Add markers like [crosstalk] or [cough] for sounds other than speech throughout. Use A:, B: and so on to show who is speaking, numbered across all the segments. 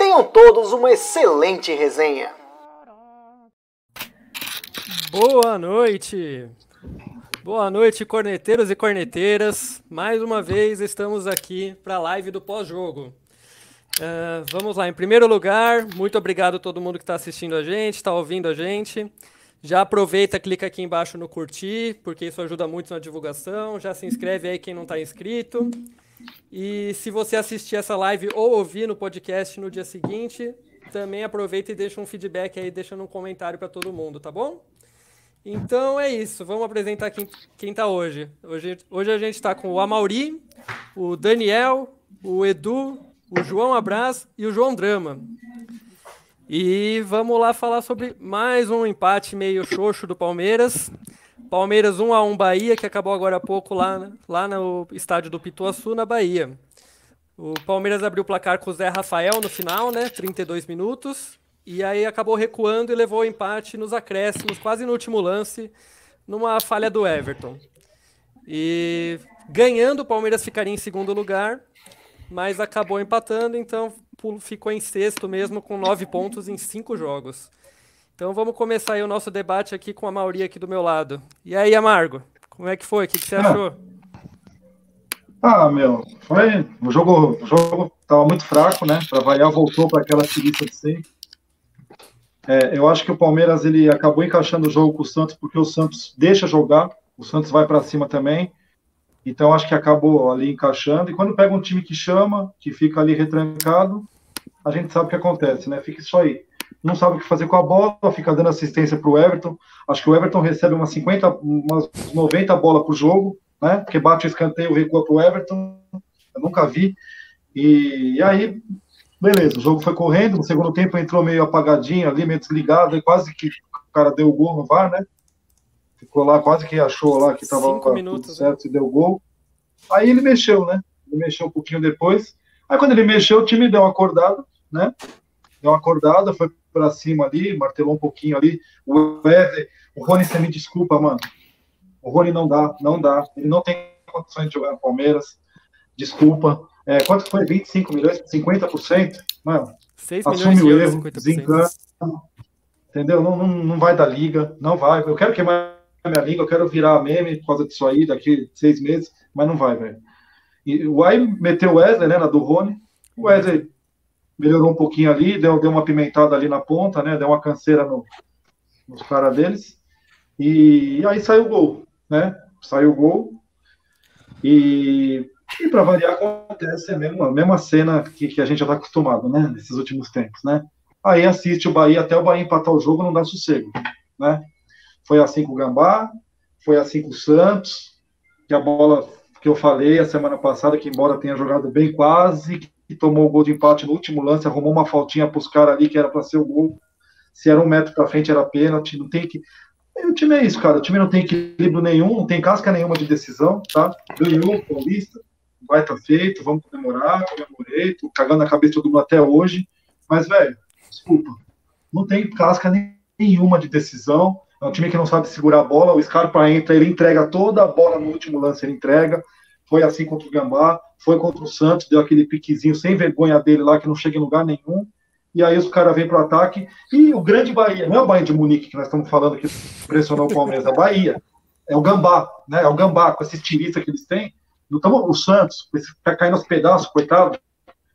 A: Tenham todos uma excelente resenha.
B: Boa noite! Boa noite, corneteiros e corneteiras. Mais uma vez estamos aqui para a live do pós-jogo. Uh, vamos lá, em primeiro lugar, muito obrigado a todo mundo que está assistindo a gente, está ouvindo a gente. Já aproveita, clica aqui embaixo no curtir, porque isso ajuda muito na divulgação. Já se inscreve aí quem não está inscrito. E se você assistir essa live ou ouvir no podcast no dia seguinte, também aproveita e deixa um feedback aí, deixando um comentário para todo mundo, tá bom? Então é isso, vamos apresentar quem, quem tá hoje. hoje. Hoje a gente está com o Amauri, o Daniel, o Edu, o João Abraz e o João Drama. E vamos lá falar sobre mais um empate meio xoxo do Palmeiras. Palmeiras 1 a 1 Bahia, que acabou agora há pouco lá, lá no estádio do Pituaçu, na Bahia. O Palmeiras abriu o placar com o Zé Rafael no final, né? 32 minutos. E aí acabou recuando e levou o empate nos acréscimos, quase no último lance, numa falha do Everton. E ganhando, o Palmeiras ficaria em segundo lugar, mas acabou empatando, então ficou em sexto mesmo, com nove pontos em cinco jogos. Então vamos começar aí o nosso debate aqui com a Mauri aqui do meu lado. E aí, Amargo, como é que foi? O que, que você achou?
C: Ah, meu, foi. O jogo, o jogo tava muito fraco, né? Para variar, voltou para aquela tiriça de sempre. É, eu acho que o Palmeiras ele acabou encaixando o jogo com o Santos porque o Santos deixa jogar, o Santos vai para cima também. Então acho que acabou ali encaixando. E quando pega um time que chama, que fica ali retrancado, a gente sabe o que acontece, né? Fica isso aí. Não sabe o que fazer com a bola, fica dando assistência para o Everton. Acho que o Everton recebe umas 50, umas 90 bolas por jogo, né? Porque bate o escanteio, recua para o Everton. Eu nunca vi. E, e aí Beleza, o jogo foi correndo, no segundo tempo entrou meio apagadinho ali, meio desligado, e quase que o cara deu o gol no VAR, né? Ficou lá, quase que achou lá que estava tudo né? certo e deu o gol. Aí ele mexeu, né? Ele mexeu um pouquinho depois. Aí quando ele mexeu, o time deu uma acordada, né? Deu uma acordada, foi para cima ali, martelou um pouquinho ali. O Wesley, o Rony, você me desculpa, mano. O Rony não dá, não dá. Ele não tem condições de jogar no Palmeiras. Desculpa. É, quanto foi? 25 milhões? 50%? Mano, 6 assume o erro, desencana. Entendeu? Não, não, não vai dar liga, não vai. Eu quero queimar minha língua, eu quero virar meme por causa disso aí daqui seis meses, mas não vai, velho. E o Ai meteu o Wesley, né, na do Rony. O Wesley melhorou um pouquinho ali, deu, deu uma pimentada ali na ponta, né, deu uma canseira no, nos caras deles. E, e aí saiu o gol, né? Saiu o gol. E e para variar, acontece a mesma, a mesma cena que, que a gente já está acostumado, né? Nesses últimos tempos, né? Aí assiste o Bahia até o Bahia empatar o jogo, não dá sossego, né? Foi assim com o Gambá, foi assim com o Santos, que a bola que eu falei a semana passada, que embora tenha jogado bem quase, que tomou o gol de empate no último lance, arrumou uma faltinha para os caras ali que era para ser o gol. Se era um metro para frente, era pênalti. Não tem que. o time é isso, cara. O time não tem equilíbrio nenhum, não tem casca nenhuma de decisão, tá? Ganhou, Paulista vai estar feito, vamos comemorar, comemorei, tô cagando a cabeça de todo mundo até hoje, mas, velho, desculpa, não tem casca nenhuma de decisão, é um time que não sabe segurar a bola, o Scarpa entra, ele entrega toda a bola no último lance, ele entrega, foi assim contra o Gambá, foi contra o Santos, deu aquele piquezinho sem vergonha dele lá, que não chega em lugar nenhum, e aí os caras vêm para o ataque, e o grande Bahia, não é o Bahia de Munique que nós estamos falando que pressionou o Palmeiras, é o Bahia, é o Gambá, né, é o Gambá, com esse estilista que eles têm, então, o Santos, está caindo aos pedaços, coitado,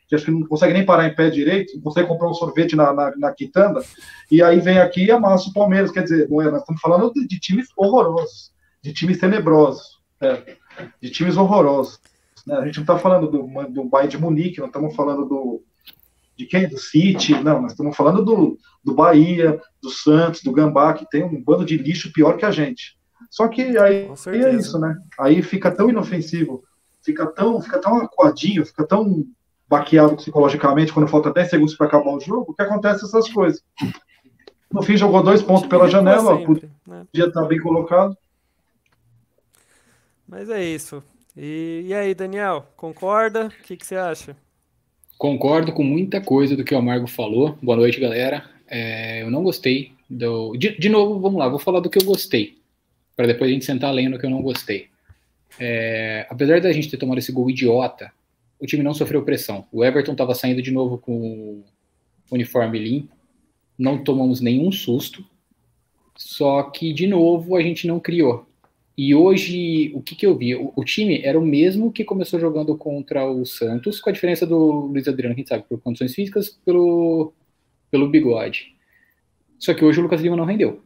C: que acho que não consegue nem parar em pé direito, não consegue comprar um sorvete na, na, na quitanda, e aí vem aqui e amassa o Palmeiras. Quer dizer, não é, nós estamos falando de, de times horrorosos, de times tenebrosos, é, de times horrorosos. Né? A gente não está falando do, do Bayern de Munique, não estamos falando do, de quem? Do City, não, nós estamos falando do, do Bahia, do Santos, do Gambá, que tem um bando de lixo pior que a gente. Só que aí é isso, né? Aí fica tão inofensivo, fica tão, fica tão acuadinho, fica tão baqueado psicologicamente quando falta 10 segundos para acabar o jogo, que acontece essas coisas. No fim, jogou dois pontos pela janela, sempre, né? podia estar bem colocado.
B: Mas é isso. E, e aí, Daniel, concorda? O que, que você acha?
D: Concordo com muita coisa do que o Amargo falou. Boa noite, galera. É, eu não gostei do. De, de, novo, vamos lá, vou falar do que eu gostei. Para depois a gente sentar além no que eu não gostei. É, apesar da gente ter tomado esse gol idiota, o time não sofreu pressão. O Everton estava saindo de novo com o uniforme limpo, não tomamos nenhum susto, só que, de novo, a gente não criou. E hoje, o que, que eu vi? O, o, time era o mesmo que começou jogando contra o Santos, com a diferença do Luiz Adriano, que a gente sabe, por condições físicas, pelo, pelo bigode. Só que hoje o Lucas Lima não rendeu.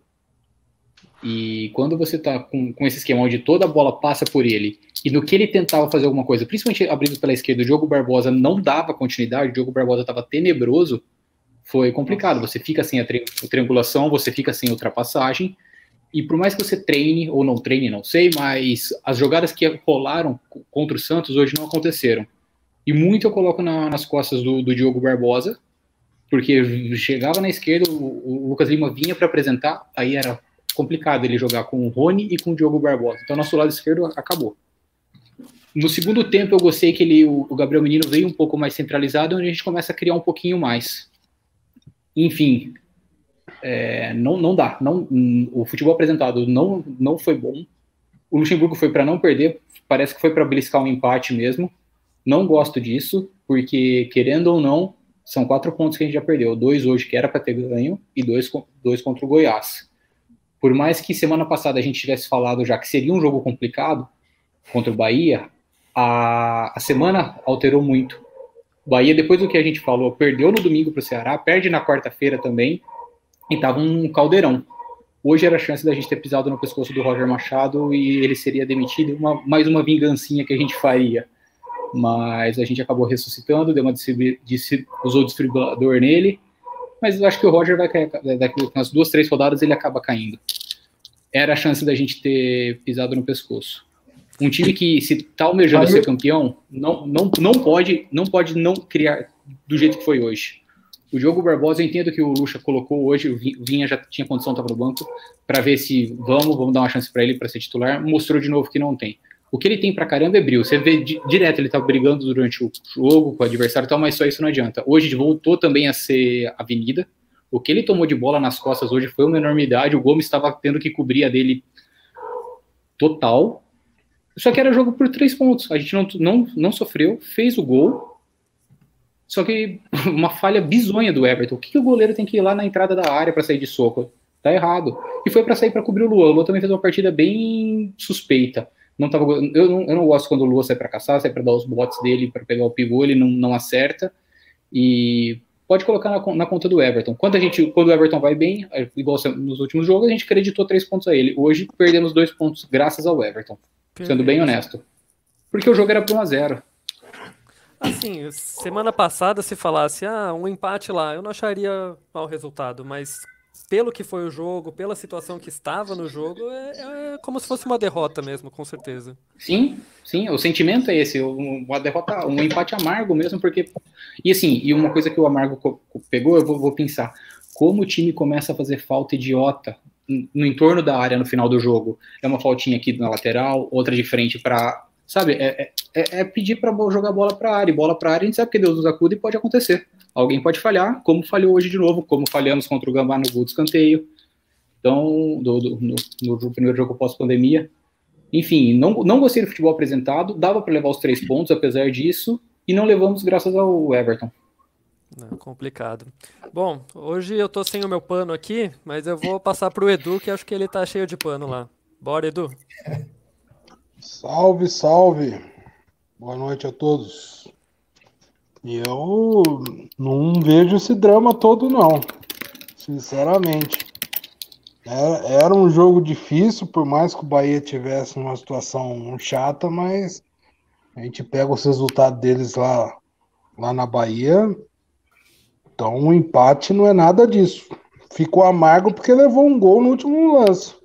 D: E quando você tá com, com esse esquema onde toda a bola passa por ele, e no que ele tentava fazer alguma coisa, principalmente abrindo pela esquerda, o Diogo Barbosa não dava continuidade, o Diogo Barbosa estava tenebroso, foi complicado. Você fica sem a tri triangulação, você fica sem ultrapassagem, e por mais que você treine, ou não treine, não sei, mas as jogadas que rolaram contra o Santos hoje não aconteceram. E muito eu coloco na, nas costas do, do Diogo Barbosa, porque chegava na esquerda, o, o Lucas Lima vinha para apresentar, aí era complicado ele jogar com o Rony e com o Diogo Barbosa. Então, nosso lado esquerdo acabou. No segundo tempo, eu gostei que ele, o, Gabriel Menino veio um pouco mais centralizado, onde a gente começa a criar um pouquinho mais. Enfim, é, não, não dá. Não, o futebol apresentado não, não foi bom. O Luxemburgo foi para não perder, parece que foi para beliscar um empate mesmo. Não gosto disso, porque, querendo ou não, são quatro pontos que a gente já perdeu. Dois hoje que era para ter ganho e dois, dois contra o Goiás. Por mais que semana passada a gente tivesse falado já que seria um jogo complicado contra o Bahia, a, a semana alterou muito. O Bahia, depois do que a gente falou, perdeu no domingo para o Ceará, perde na quarta-feira também, e tava um caldeirão. Hoje era a chance da gente ter pisado no pescoço do Roger Machado e ele seria demitido, uma, mais uma vingancinha que a gente faria mas a gente acabou ressuscitando, deu uma usou o distribuidor nele, mas eu acho que o Roger vai cair, daqui umas duas, três rodadas ele acaba caindo. Era a chance da gente ter pisado no pescoço. Um time que se tá almejando ser campeão, não, não, não pode não pode não criar do jeito que foi hoje. O Diogo Barbosa, eu entendo que o Lucha colocou hoje, o Vinha já tinha condição, estava no banco, para ver se vamos, vamos dar uma chance para ele para ser titular. Mostrou de novo que não tem. O que ele tem pra caramba é brilho. Você vê direto, ele tá brigando durante o jogo com o adversário e tal, mas só isso não adianta. Hoje voltou também a ser avenida. O que ele tomou de bola nas costas hoje foi uma enormidade. O Gomes estava tendo que cobrir a dele total. Só que era jogo por três pontos. A gente não, não, não sofreu, fez o gol. Só que [laughs] uma falha bizonha do Everton. O que, que o goleiro tem que ir lá na entrada da área para sair de soco? Tá errado. E foi para sair para cobrir o Luan. O Luan também fez uma partida bem suspeita não tava, eu, não, eu não gosto quando o Lua sai para caçar, sai para dar os botes dele para pegar o pivô, ele não, não acerta. E pode colocar na, na, conta do Everton. Quando a gente, quando o Everton vai bem, é, igual nos últimos jogos, a gente acreditou três pontos a ele. Hoje perdemos dois pontos graças ao Everton, sendo bem honesto. Porque o jogo era por 1 a 0.
B: Assim, semana passada se falasse, ah, um empate lá, eu não acharia mau resultado, mas pelo que foi o jogo, pela situação que estava no jogo, é, é, como se fosse uma derrota mesmo, com certeza.
D: Sim, sim, o sentimento é esse, uma derrota, um empate amargo mesmo, porque. E assim, e uma coisa que o Amargo pegou, eu vou, vou pensar, como o time começa a fazer falta idiota no entorno da área no final do jogo. É uma faltinha aqui na lateral, outra de frente para. Sabe, é, é, é pedir para jogar bola para a área, e bola para a área a gente sabe que Deus nos acuda e pode acontecer. Alguém pode falhar, como falhou hoje de novo, como falhamos contra o Gambá no gol escanteio, então, do, do, no, no, primeiro jogo pós-pandemia. Enfim, não, não gostei do futebol apresentado, dava para levar os três pontos, apesar disso, e não levamos graças ao Everton.
B: Não, complicado. Bom, hoje eu tô sem o meu pano aqui, mas eu vou passar pro Edu, que acho que ele tá cheio de pano lá. Bora, Edu. [laughs]
E: Salve, salve. Boa noite a todos. E eu não vejo esse drama todo, não. Sinceramente. Era, era um jogo difícil, por mais que o Bahia tivesse uma situação chata, mas a gente pega os resultados deles lá, lá na Bahia. Então o um empate não é nada disso. Ficou amargo porque levou um gol no último lance.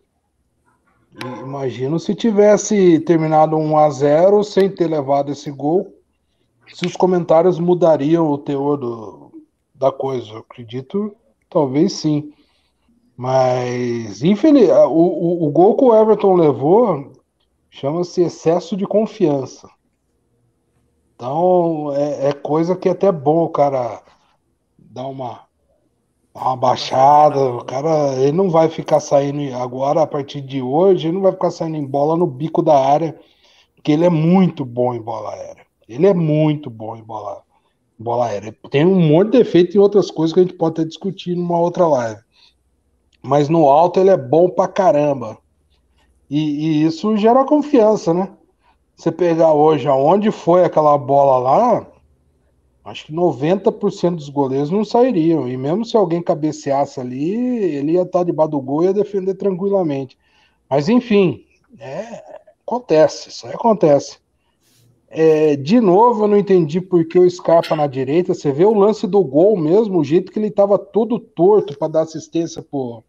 E: Imagino se tivesse terminado 1 a 0 sem ter levado esse gol, se os comentários mudariam o teor do, da coisa. Eu acredito, talvez sim. Mas, infeliz, o, o, o gol que o Everton levou chama-se excesso de confiança. Então, é, é, coisa que é até bom o cara dar uma, uma baixada. O cara, ele não vai ficar saindo agora, a partir de hoje, ele não vai ficar saindo em bola no bico da área, porque ele é muito bom em bola aérea. Ele é muito bom em bola, bola aérea. Tem um monte de defeito e outras coisas que a gente pode até discutir numa outra live. Mas no alto ele é bom pra caramba. E, e isso gera confiança, né? Você pegar hoje aonde foi aquela bola lá, acho que 90% dos goleiros não sairiam. E mesmo se alguém cabeceasse ali, ele ia estar debaixo do gol e ia defender tranquilamente. Mas enfim, é, acontece, isso aí acontece. É, de novo, eu não entendi por que o Scarpa na direita. Você vê o lance do gol mesmo, o jeito que ele estava todo torto para dar assistência pro,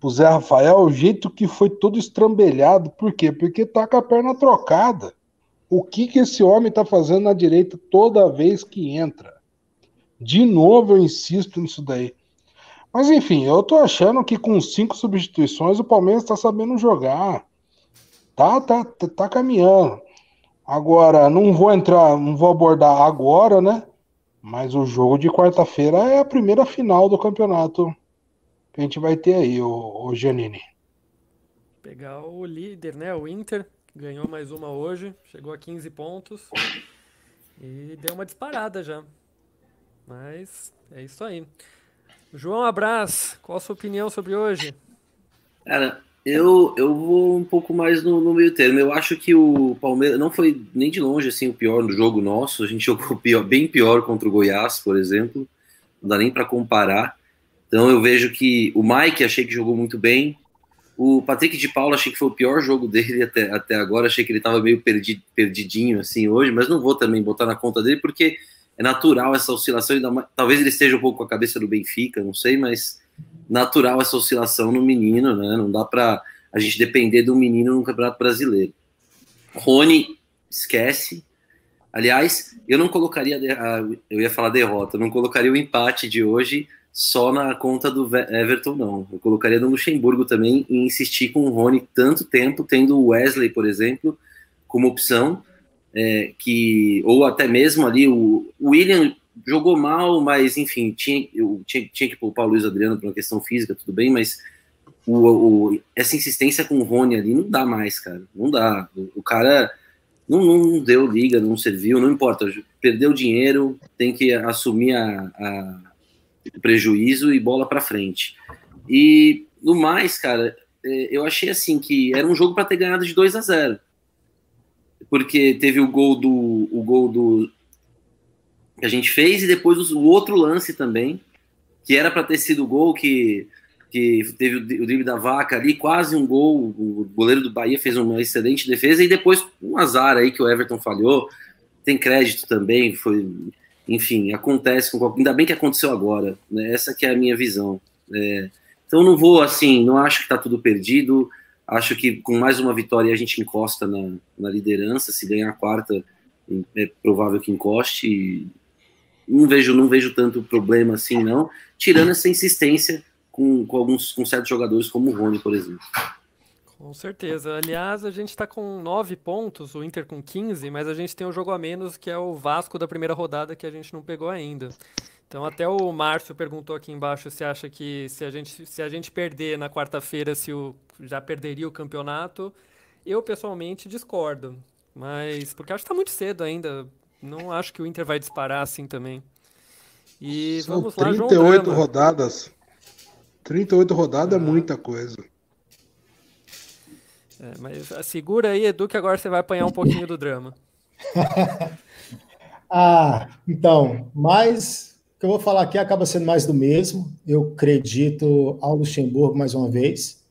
E: pro Zé Rafael, o jeito que foi todo estrambelhado. Por quê? Porque tá com a perna trocada. O que que esse homem tá fazendo na direita toda vez que entra? De novo, eu insisto nisso daí. Mas enfim, eu tô achando que com cinco substituições o Palmeiras tá sabendo jogar. Tá, tá, tá, tá caminhando. Agora, não vou entrar, não vou abordar agora, né? Mas o jogo de quarta-feira é a primeira final do campeonato que a gente vai ter aí, o, o Giannini.
B: Pegar o líder, né? O Inter, ganhou mais uma hoje, chegou a 15 pontos e deu uma disparada já. Mas é isso aí. João Abraz, qual a sua opinião sobre hoje?
F: Cara, eu, eu vou um pouco mais no, no, meio termo. Eu acho que o Palmeiras não foi nem de longe assim o pior no jogo nosso. A gente jogou [laughs] pior, bem pior contra o Goiás, por exemplo. Não dá nem para comparar. Então eu vejo que o Mike achei que jogou muito bem. O Patrick de Paula achei que foi o pior jogo dele até, até agora. Achei que ele estava meio perdi, perdidinho assim hoje, mas não vou também botar na conta dele porque é natural essa oscilação. Talvez ele esteja um pouco com a cabeça do Benfica, não sei, mas natural essa oscilação no menino, né? Não dá para a gente depender do menino no Campeonato Brasileiro. Rony, esquece. Aliás, eu não colocaria, eu ia falar derrota, não colocaria o empate de hoje só na conta do Everton, não. Eu colocaria no Luxemburgo também e insistir com o Rony tanto tempo, tendo o Wesley, por exemplo, como opção, é, que ou até mesmo ali o, William jogou mal, mas enfim, tinha, eu, tinha, tinha que poupar o Luiz Adriano por uma questão física, tudo bem, mas o, o, essa insistência com o Rony ali não dá mais, cara. Não dá. O, o cara não, não, deu liga, não serviu, não importa. Perdeu dinheiro, tem que assumir a, a prejuízo e bola para frente. E no mais, cara, é, eu achei assim que era um jogo para ter ganhado de 2 a 0 porque teve o gol do o gol do que a gente fez e depois o outro lance também que era para ter sido o gol que que teve o drible da vaca ali, quase um gol. O goleiro do Bahia fez uma excelente defesa e depois um azar aí que o Everton falhou. Tem crédito também, foi enfim, acontece com ainda bem que aconteceu agora, né? Essa que é a minha visão. É, então não vou assim, não acho que está tudo perdido. Acho que com mais uma vitória a gente encosta na, na liderança. Se ganhar a quarta, é provável que encoste. Não vejo, não vejo tanto problema assim, não. Tirando essa insistência com, com alguns com certos jogadores, como o Rony, por exemplo.
B: Com certeza. Aliás, a gente está com 9 pontos, o Inter com 15, mas a gente tem um jogo a menos que é o Vasco da primeira rodada que a gente não pegou ainda. Então até o Márcio perguntou aqui embaixo se acha que se a gente, se a gente perder na quarta-feira, se o, já perderia o campeonato. Eu pessoalmente discordo, mas porque acho que está muito cedo ainda. Não acho que o Inter vai disparar assim também.
E: E São vamos lá, 38 rodadas. 38 rodadas ah. é muita coisa.
B: É, mas segura aí, Edu, que agora você vai apanhar um pouquinho do drama. [laughs]
G: ah, então, mas o que eu vou falar aqui acaba sendo mais do mesmo. Eu acredito ao Luxemburgo mais uma vez,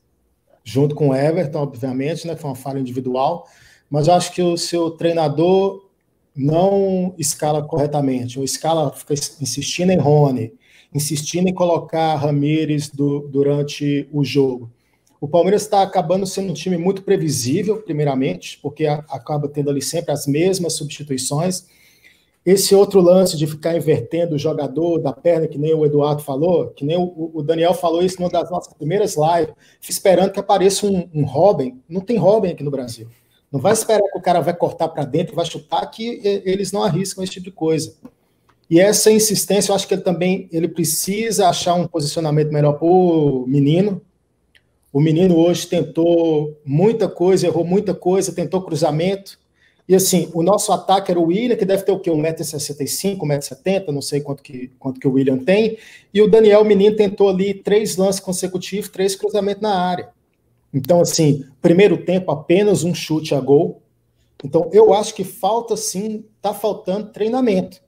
G: junto com o Everton, obviamente, né? Foi uma falha individual, mas eu acho que o seu treinador não escala corretamente. O escala fica insistindo em Rony, insistindo em colocar Ramires do, durante o jogo. O Palmeiras está acabando sendo um time muito previsível, primeiramente, porque acaba tendo ali sempre as mesmas substituições. esse outro lance de ficar invertendo o jogador da perna, que nem o Eduardo falou, que nem o, Daniel falou isso numa das nossas primeiras lives, esperando que apareça um, um Robin. Não tem Robin aqui no Brasil. Não vai esperar que o cara vai cortar para dentro, vai chutar, que eles não arriscam esse tipo de coisa. E essa insistência, eu acho que ele também ele precisa achar um posicionamento melhor para o menino. O menino hoje tentou muita coisa, errou muita coisa, tentou cruzamento. E assim, o nosso ataque era o William, que deve ter o quê? 1,65m, 1,70m, não sei quanto que, quanto que o William tem. E o Daniel Menino tentou ali três lances consecutivos, três cruzamentos na área. Então, assim, primeiro tempo, apenas um chute a gol. Então, eu acho que falta sim, tá faltando treinamento.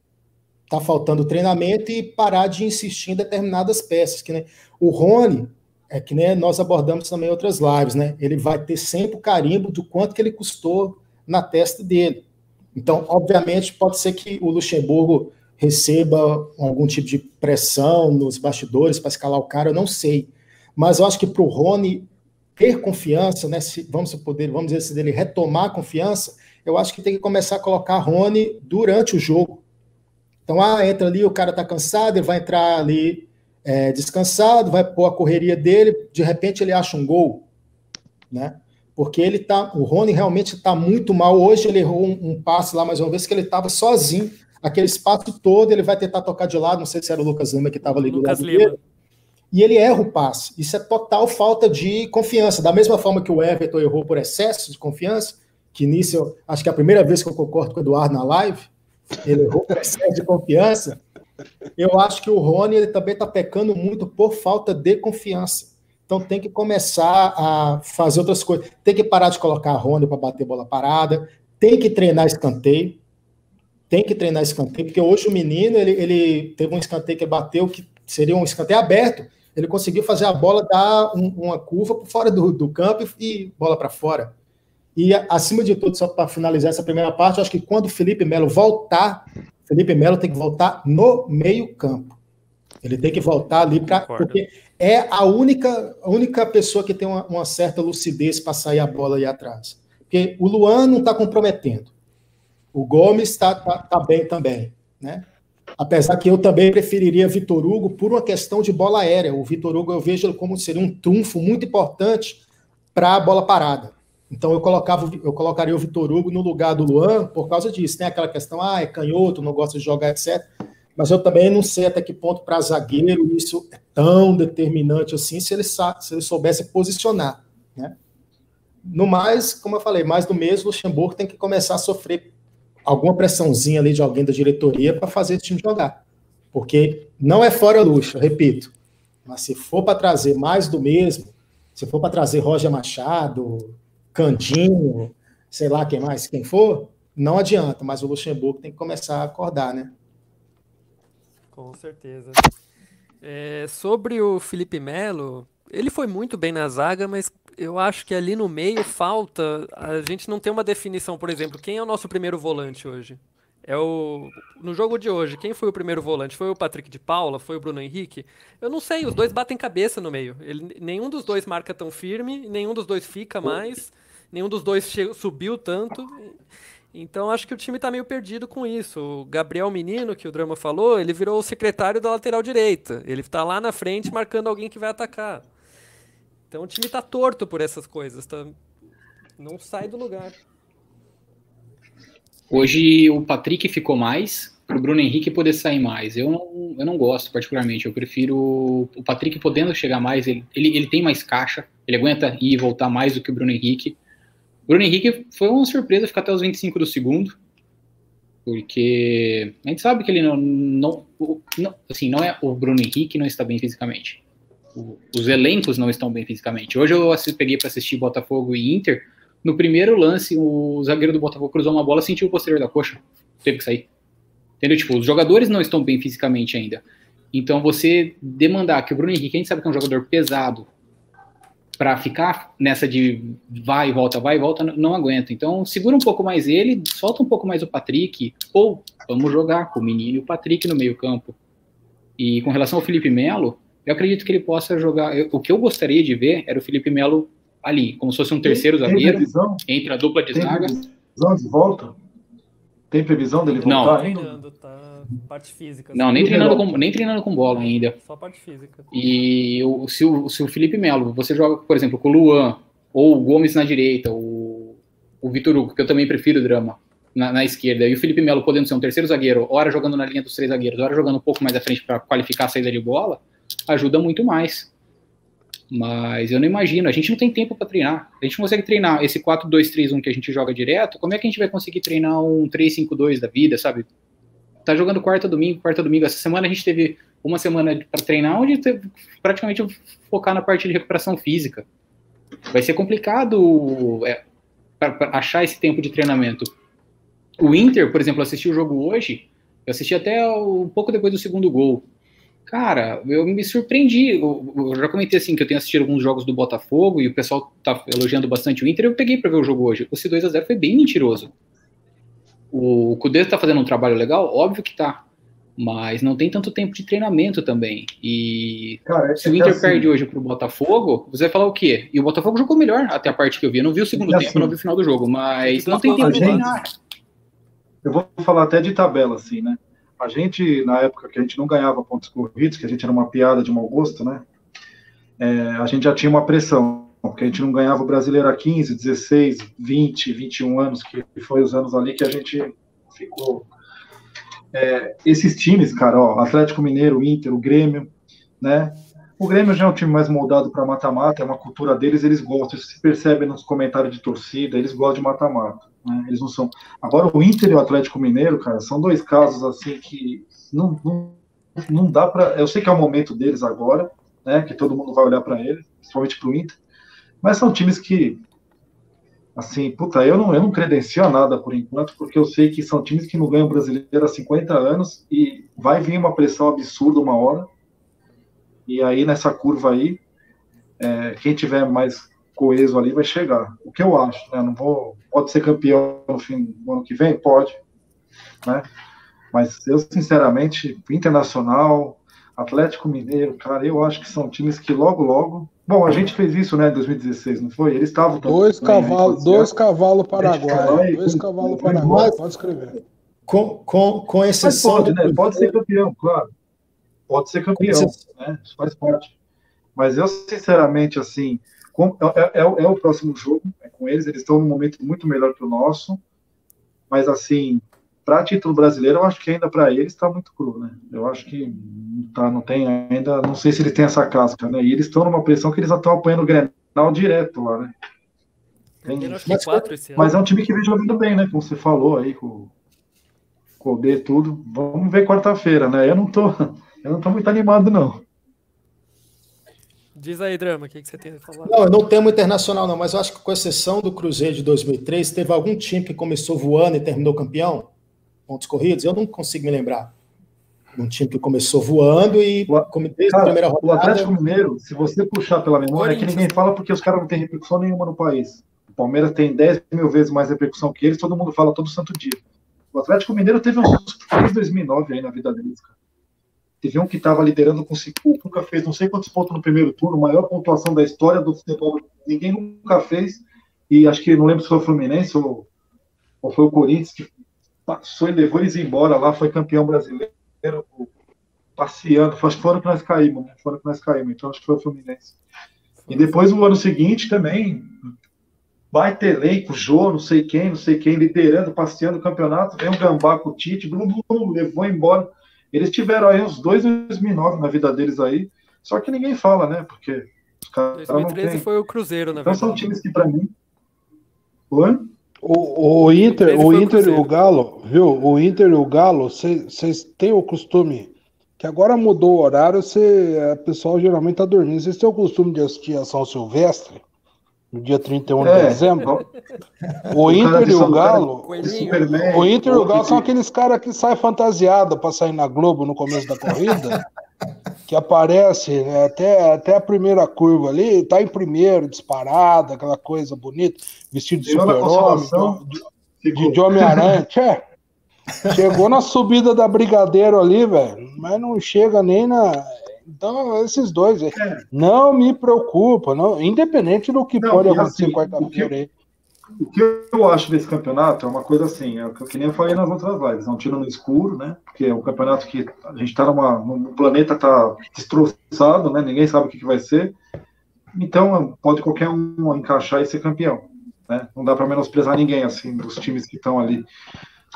G: Tá faltando treinamento e parar de insistir em determinadas peças. Que, né, o Rony, é que né, nós abordamos também em outras lives, né? Ele vai ter sempre o carimbo do quanto que ele custou na testa dele. Então, obviamente, pode ser que o Luxemburgo receba algum tipo de pressão nos bastidores para escalar o cara, eu não sei. Mas eu acho que para o Rony ter confiança, né, se, vamos poder, vamos dizer, se dele retomar a confiança, eu acho que tem que começar a colocar Rony durante o jogo. Então, ah, entra ali, o cara está cansado, ele vai entrar ali é, descansado, vai pôr a correria dele, de repente ele acha um gol, né? porque ele tá, o Rony realmente está muito mal. Hoje ele errou um, um, passe lá mais uma vez que ele estava sozinho, aquele espaço todo, ele vai tentar tocar de lado, não sei se era o Lucas Lima que estava ali Lucas do lado Lima. dele. E ele erra o passe. Isso é total falta de confiança. Da mesma forma que o Everton errou por excesso de confiança, que nisso eu, acho que é a primeira vez que eu concordo com o Eduardo na live, ele errou por excesso de confiança. Eu acho que o Rony ele também está pecando muito por falta de confiança. Então tem que começar a fazer outras coisas. Tem que parar de colocar Rony para bater bola parada. Tem que treinar escanteio. Tem que treinar escanteio, porque hoje o menino ele, ele teve um escanteio que bateu que seria um escanteio aberto. Ele conseguiu fazer a bola dar um, uma curva por fora do, do campo e, bola para fora. E acima de tudo, só para finalizar essa primeira parte, acho que quando o Felipe Melo voltar, Felipe Melo tem que voltar no meio-campo. Ele tem que voltar ali para. Porque é a única, a única pessoa que tem uma, uma certa lucidez para sair a bola aí atrás. Porque o Luan não está comprometendo. O Gomes está tá, tá bem também. Né? Apesar que eu também preferiria Vitor Hugo por uma questão de bola aérea. O Vitor Hugo eu vejo como seria um trunfo muito importante para a bola parada. Então eu colocava, eu colocaria o Vitor Hugo no lugar do Luan por causa disso, né? Aquela questão, ah, é canhoto, não gosta de jogar, etc mas eu também não sei até que ponto para zagueiro isso é tão determinante assim, se ele, se ele soubesse posicionar. Né? No mais, como eu falei, mais do mesmo, Luxemburgo tem que começar a sofrer alguma pressãozinha ali de alguém da diretoria para fazer esse time jogar. Porque não é fora luxo, repito. Mas se for para trazer mais do mesmo, se for para trazer Roger Machado, Candinho, sei lá quem mais, quem for, não adianta, mas o Luxemburgo tem que começar a acordar, né?
B: Com certeza. É, sobre o Felipe Melo, ele foi muito bem na zaga, mas eu acho que ali no meio falta. A gente não tem uma definição, por exemplo, quem é o nosso primeiro volante hoje? É o no jogo de hoje, quem foi o primeiro volante? Foi o Patrick de Paula? Foi o Bruno Henrique? Eu não sei, os dois batem cabeça no meio. Ele, nenhum dos dois marca tão firme, nenhum dos dois fica mais, nenhum dos dois subiu tanto. Então acho que o time está meio perdido com isso. O Gabriel Menino, que o Drama falou, ele virou o secretário da lateral direita. Ele está lá na frente marcando alguém que vai atacar. Então o time está torto por essas coisas. Tá... Não sai do lugar.
D: Hoje o Patrick ficou mais para o Bruno Henrique poder sair mais. Eu não, eu não gosto particularmente. Eu prefiro o Patrick podendo chegar mais. Ele, ele, ele tem mais caixa. Ele aguenta ir e voltar mais do que o Bruno Henrique. Bruno Henrique foi uma surpresa ficar até os 25 do segundo, porque a gente sabe que ele não, não, não assim, não é o Bruno Henrique não está bem fisicamente. Os elencos não estão bem fisicamente. Hoje eu assisti, peguei para assistir Botafogo e Inter. No primeiro lance, o zagueiro do Botafogo cruzou uma bola, sentiu o posterior da coxa, teve que sair. Entendeu? Tipo, os jogadores não estão bem fisicamente ainda. Então você demandar que o Bruno Henrique, a gente sabe que é um jogador pesado, para ficar nessa de vai e volta, vai e volta, não aguenta. Então, segura um pouco mais ele, solta um pouco mais o Patrick, ou vamos jogar com o menino e o Patrick no meio-campo. E com relação ao Felipe Melo, eu acredito que ele possa jogar. Eu, o que eu gostaria de ver era o Felipe Melo ali, como se fosse um terceiro tem, zagueiro, tem entre a dupla de tem zaga.
C: de volta? Tem previsão dele
D: Não.
C: voltar?
B: Tá
C: ainda?
B: Parte física.
D: Não,
B: só.
D: nem treinando, com, nem treinando com bola ainda.
B: Só parte física.
D: E o, se, o, se o Felipe Melo, você joga, por exemplo, com o Luan, ou o Gomes na direita, o, o Vitor Hugo, que eu também prefiro o drama, na, na esquerda, e o Felipe Melo podendo ser um terceiro zagueiro, hora jogando na linha dos três zagueiros, hora jogando um pouco mais à frente para qualificar a saída de bola, ajuda muito mais. Mas eu não imagino, a gente não tem tempo para treinar. A gente não consegue treinar esse 4-2-3-1 que a gente joga direto. Como é que a gente vai conseguir treinar um 3-5-2 da vida, sabe? Tá jogando quarta domingo, quarta domingo. Essa semana a gente teve uma semana para treinar onde teve praticamente focar na parte de recuperação física. Vai ser complicado é, pra- pra achar esse tempo de treinamento. O Inter, por exemplo, assistiu o jogo hoje, eu assisti até um pouco depois do segundo gol. Cara, eu me surpreendi. Eu, eu já comentei assim que eu tenho assistido alguns jogos do Botafogo e o pessoal tá elogiando bastante o Inter. Eu peguei para ver o jogo hoje. Esse 2 a 0 foi bem mentiroso. O Cudê tá fazendo um trabalho legal, óbvio que tá, mas não tem tanto tempo de treinamento também. E
C: Cara, é
D: se o
C: que
D: Inter
C: assim,
D: perde hoje pro Botafogo, você vai falar o quê? E o Botafogo jogou melhor até a parte que eu vi. Eu não vi o segundo
C: É
D: tempo,
C: assim,
D: eu não vi o final do jogo, mas não tem tempo de
C: gente-
D: treinar.
C: Eu vou falar até de tabela, assim, né? A gente, na época que a gente não ganhava pontos corridos, que a gente era uma piada de mau gosto, né? É, a gente já tinha uma pressão, porque a gente não ganhava o brasileiro há 15, 16, 20, 21 anos, que foi os anos ali que a gente ficou. É, esses times, cara, ó, Atlético Mineiro, Inter, o Grêmio, né? O Grêmio já é um time mais moldado para mata-mata, é uma cultura deles, eles gostam, isso se percebe nos comentários de torcida, eles gostam de mata-mata, né? Eles não são Agora, o Inter e o Atlético Mineiro, cara, são dois casos assim que não, não, não dá para. Eu sei que é o momento deles agora, né? Que todo mundo vai olhar para eles, principalmente para o Inter, mas são times que, assim, puta, eu não, eu não credencio nada por enquanto, porque eu sei que são times que não ganham brasileiro há 50 anos e vai vir uma pressão absurda uma hora. E aí, nessa curva aí, é, quem tiver mais coeso ali vai chegar. O que eu acho, né? Não vou. Pode ser campeão no fim do ano que vem? Pode. Né? Mas eu, sinceramente, Internacional, Atlético Mineiro, cara, eu acho que são times que logo, logo. Bom, a gente fez isso, né, em 2016, não foi? Eles estavam.
E: Dois
C: também,
E: cavalos, dois cavalos
C: vai,
E: paraguaios. Dois cavalos
C: vai.
E: Pode escrever.
G: Com, com, com
C: Mas
G: exceção.
C: pode, né? Pode ser campeão, claro. Pode ser campeão, né? Isso faz parte. Mas eu, sinceramente, assim, com- é, é- é o próximo jogo é com eles, eles estão num momento muito melhor que o nosso. Mas, assim, para título brasileiro, eu acho que ainda para eles está muito cru, né? Eu acho que não, tá, não tem ainda, não sei se eles têm essa casca, né? E eles estão numa pressão que eles já estão apanhando o Grenal direto lá, né? Tem-
G: Mas-
B: quatro
C: mas é um time que vem jogando bem, né? Como você falou aí, com com o D e tudo. Vamos ver quarta-feira, né? Eu não tô, [laughs] eu não tô muito animado, não.
B: Diz aí, Drama, o que, que você tem a falar?
G: Não, eu não tenho internacional, não, mas eu acho que com exceção do Cruzeiro de 2003, teve algum time que começou voando e terminou campeão? Pontos corridos? Eu não consigo me lembrar. Um time que começou voando e
C: O-
G: desde
C: Cara,
G: a primeira
C: O
G: rodada.
C: Atlético Mineiro, se você puxar pela memória, é que ninguém fala porque os caras não têm repercussão nenhuma no país. O Palmeiras tem 10 mil vezes mais repercussão que eles, todo mundo fala todo santo dia. O Atlético Mineiro teve uns desde 2009 aí na vida deles, cara. Teve um que estava liderando com 5, o Cuca fez não sei quantos pontos no primeiro turno, maior pontuação da história do futebol, ninguém nunca fez. E acho que não lembro se foi o Fluminense ou, ou foi o Corinthians que passou e levou eles embora lá, foi campeão brasileiro, passeando. Acho que foram que nós caímos, né? Foram que nós caímos, então acho que foi o Fluminense. E depois, no ano seguinte, também, baita elenco, Jô, não sei quem, não sei quem, liderando, passeando o campeonato, vem um gambá com o Tite, blum, blum, blum, levou embora. Eles tiveram aí uns dois em 2009 na vida deles aí, só que ninguém fala, né? Porque os caras não
B: 2013
C: têm.
B: foi o Cruzeiro, na
C: Então são
B: verdade.
C: times que, pra mim. Oi?
E: O, o Inter, o
B: o
E: Inter e o Galo, viu? O Inter e o Galo, vocês têm o costume, que agora mudou o horário, cê, a pessoal geralmente tá dormindo. Vocês têm o costume de assistir a São Silvestre, no dia 31 de
C: É,
E: dezembro?
C: ó, [laughs]
E: O Inter
C: de
E: e o Galo, o Inter e o Galo são
C: que-
E: aqueles caras que saem fantasiado para sair na Globo no começo da corrida, [laughs] que aparece né, até, até a primeira curva ali, tá em primeiro, disparado, aquela coisa bonita, vestido de super-homem, de, de, de Homem-Aranha. [laughs] Chegou na subida da Brigadeiro ali, velho, mas não chega nem na. Então, esses dois.
C: É.
E: Não me preocupa, não, independente do que
C: Não,
E: pode acontecer
C: assim,
E: quarta-feira aí.
C: O que eu acho desse campeonato é uma coisa assim, é o que, nem falei nas outras lives, é um tiro no escuro, né? Porque é um campeonato que a gente está numa. O planeta está destroçado, né? Ninguém sabe o que, que vai ser. Então pode qualquer um encaixar e ser campeão. Né? Não dá para menosprezar ninguém, assim, dos times que estão ali.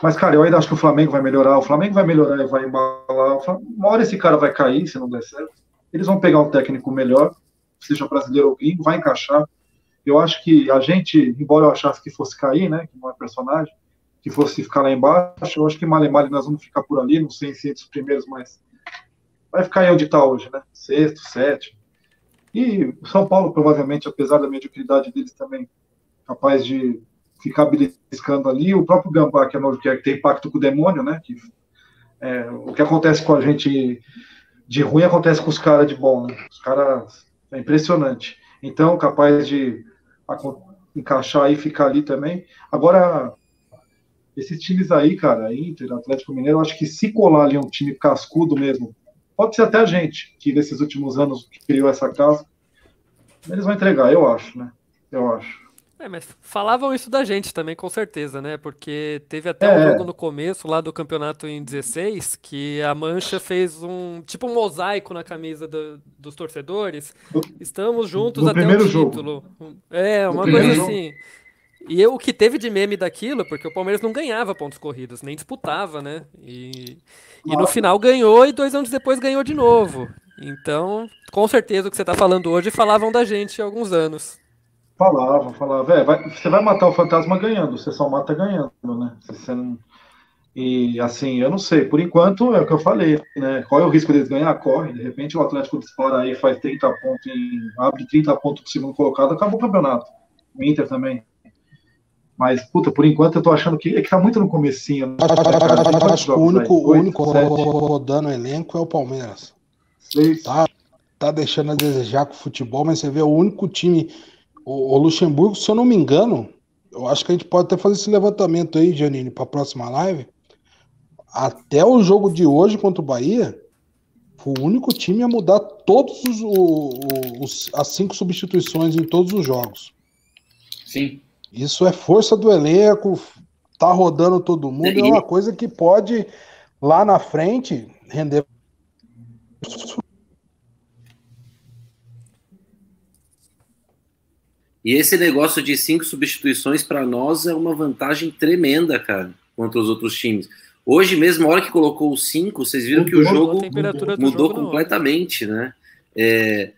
C: Mas, cara, eu ainda acho que o Flamengo vai melhorar. O Flamengo vai melhorar e vai embalar. Uma hora esse cara vai cair, se não der certo. Eles vão pegar um técnico melhor, seja brasileiro ou gringo, vai encaixar. Eu acho que a gente, embora eu achasse que fosse cair, né, que não é personagem, que fosse ficar lá embaixo, eu acho que mal e nós vamos ficar por ali, não sei se entre os primeiros, mas vai ficar aí onde está hoje, né? Sexto, sétimo. E o São Paulo, provavelmente, apesar da mediocridade deles também, capaz de ficar beliscando ali. O próprio Gambá, que, é novo, que, é, tem pacto com o demônio, né? Que, é, o que acontece com a gente de ruim acontece com os caras de bom, né? Os caras. É impressionante. Então, capaz de encaixar e ficar ali também. Agora, esses times aí, cara, Inter, Atlético Mineiro, eu acho que se colar ali um time cascudo mesmo, pode ser até a gente, que nesses últimos anos criou essa casa, eles vão entregar, eu acho, né? Eu acho.
B: É, mas falavam isso da gente também, com certeza, né? Porque teve até é. um jogo no começo lá do campeonato em 16 que a Mancha fez um tipo um mosaico na camisa do, dos torcedores. Estamos juntos até o título. Jogo. É, uma coisa assim. E o que teve de meme daquilo, porque o Palmeiras não ganhava pontos corridos, nem disputava, né? E, e no final ganhou e dois anos depois ganhou de novo. Então, com certeza o que você está falando hoje falavam da gente há alguns anos.
C: Falava, falava, é, vai, você vai matar o fantasma ganhando, você só mata ganhando, né? Você não... E assim, eu não sei, por enquanto é o que eu falei, né? Qual é o risco deles ganhar? Corre, de repente o Atlético dispara aí, faz 30 pontos, em, abre 30 pontos pro segundo colocado, acabou o campeonato. O Inter também. Mas, puta, por enquanto eu tô achando que é que tá muito no comecinho. Né?
E: Acho que o único, o único rodando o elenco é o Palmeiras. Tá, tá deixando a desejar com o futebol, mas você vê o único time o, o, Luxemburgo, se eu não me engano, eu acho que a gente pode até fazer esse levantamento aí, Janine, para a próxima live. Até o jogo de hoje contra o Bahia, foi o único time a mudar todos os, os, as cinco substituições em todos os jogos.
D: Sim.
E: Isso é força do elenco, tá rodando todo mundo, é uma coisa que pode lá na frente render
F: E esse negócio de cinco substituições para nós é uma vantagem tremenda, cara, contra os outros times. Hoje mesmo, a hora que colocou os cinco, vocês viram que o jogo mudou jogo completamente, não. né? É,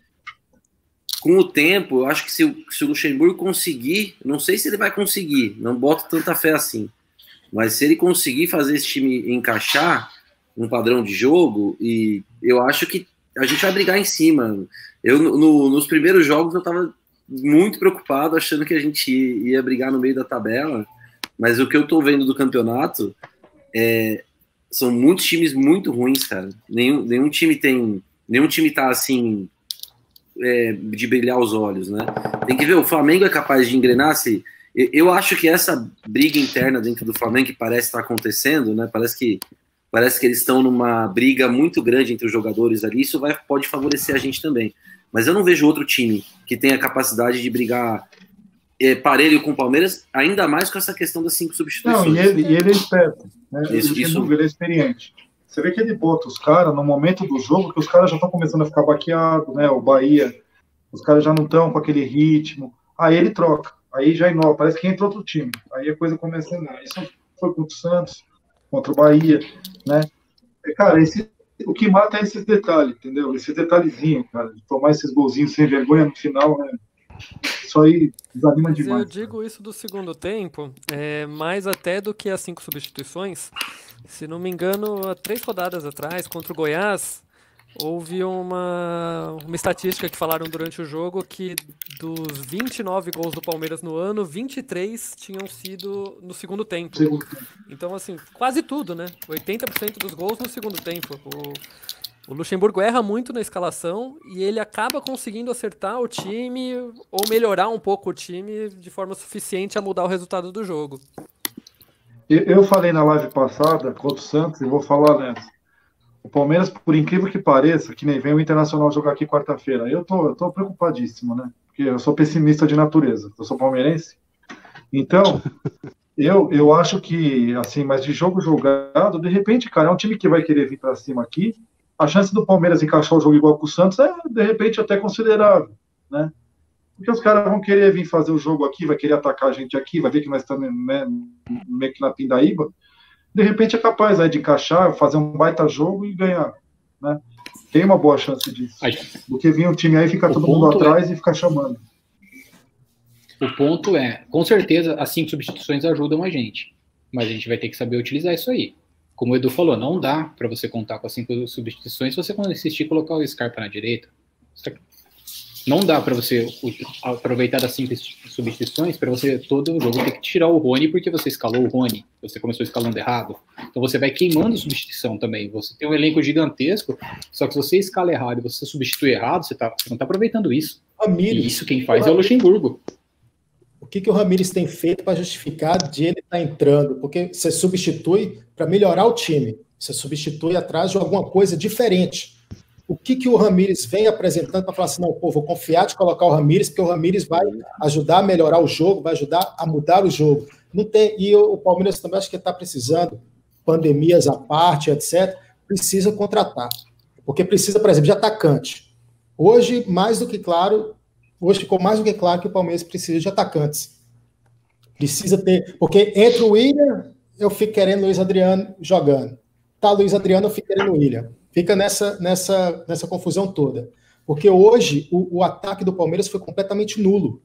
F: com o tempo, eu acho que se, o, se o Luxemburgo conseguir, não sei se ele vai conseguir, não boto tanta fé assim, mas se ele conseguir fazer esse time encaixar um padrão de jogo, e eu acho que a gente vai brigar em cima. Eu, no, nos primeiros jogos, eu tava muito preocupado, achando que a gente ia brigar no meio da tabela, mas o que eu tô vendo do campeonato é, são muitos times muito ruins, cara. Nenhum, nenhum time tem. Nenhum time tá assim. É, de brilhar os olhos, né? Tem que ver, o Flamengo é capaz de engrenar se. Eu acho que essa briga interna dentro do Flamengo que parece estar acontecendo, né? Parece que parece que eles estão numa briga muito grande entre os jogadores ali. Isso vai, pode favorecer a gente também. Mas eu não vejo outro time que tenha capacidade de brigar é, parelho com o Palmeiras, ainda mais com essa questão das cinco substituições.
C: Não, e ele, e ele é esperto, né? Isso, ele, isso... ele é experiente. Você vê que ele bota os caras no momento do jogo que os caras já estão começando a ficar baqueados, né? O Bahia, os caras já não estão com aquele ritmo. Aí ele troca, aí já inova, parece que entra outro time. Aí a coisa começa a andar. Isso foi contra o Santos, contra o Bahia, né? Cara, esse o que mata é esses detalhes, entendeu? Esses detalhezinhos, cara, de tomar esses golzinhos sem vergonha no final, né? Isso aí desanima demais.
B: Eu digo isso do segundo tempo, é, mais até do que as cinco substituições. Se não me engano, há três rodadas atrás, contra o Goiás, houve uma, uma estatística que falaram durante o jogo que dos 29 gols do Palmeiras no ano, 23 tinham sido no segundo tempo. Então, assim, quase tudo, né? 80% dos gols no segundo tempo. O, o Luxemburgo erra muito na escalação e ele acaba conseguindo acertar o time ou melhorar um pouco o time de forma suficiente a mudar o resultado do jogo.
C: Eu falei na live passada contra o Santos e vou falar nessa o Palmeiras, por incrível que pareça, que nem vem o Internacional jogar aqui quarta-feira, eu tô, eu tô preocupadíssimo, né? Porque eu sou pessimista de natureza, eu sou palmeirense. Então, [laughs] eu, eu acho que, assim, mas de jogo jogado, de repente, cara, é um time que vai querer vir para cima aqui. A chance do Palmeiras encaixar o jogo igual com o Santos é, de repente, até considerável, né? Porque os caras vão querer vir fazer o jogo aqui, vai querer atacar a gente aqui, vai ver que nós estamos né, meio que na pindaíba. De repente é capaz aí de encaixar, fazer um baita jogo e ganhar, né? Tem uma boa chance disso. Do que vir um time aí ficar todo mundo atrás é... e ficar chamando.
D: O ponto é, com certeza, as cinco substituições ajudam a gente. Mas a gente vai ter que saber utilizar isso aí. Como o Edu falou, não dá para você contar com as cinco substituições se você insistir em colocar o Scarpa na direita. Não dá para você aproveitar das cinco substituições para você todo jogo ter que tirar o Rony porque você escalou o Rony, você começou escalando errado. Então você vai queimando substituição também. Você tem um elenco gigantesco, só que se você escala errado e você substitui errado, você, tá, você não está aproveitando isso. Ramires, e isso quem faz é o Luxemburgo.
G: O que, que o Ramires tem feito para justificar de ele estar tá entrando? Porque você substitui para melhorar o time. Você substitui atrás de alguma coisa diferente o que, que o Ramires vem apresentando para falar assim, não, pô, vou confiar de colocar o Ramires, porque o Ramires vai ajudar a melhorar o jogo, vai ajudar a mudar o jogo. Não tem, e o Palmeiras também acho que está precisando, pandemias à parte, etc., precisa contratar. Porque precisa, por exemplo, de atacante. Hoje, mais do que claro, hoje ficou mais do que claro que o Palmeiras precisa de atacantes. Precisa ter, porque entre o William, eu fico querendo Luiz Adriano jogando. Tá Luiz Adriano, eu fico querendo o William fica nessa, nessa, nessa confusão toda. Porque hoje o, o ataque do Palmeiras foi completamente nulo.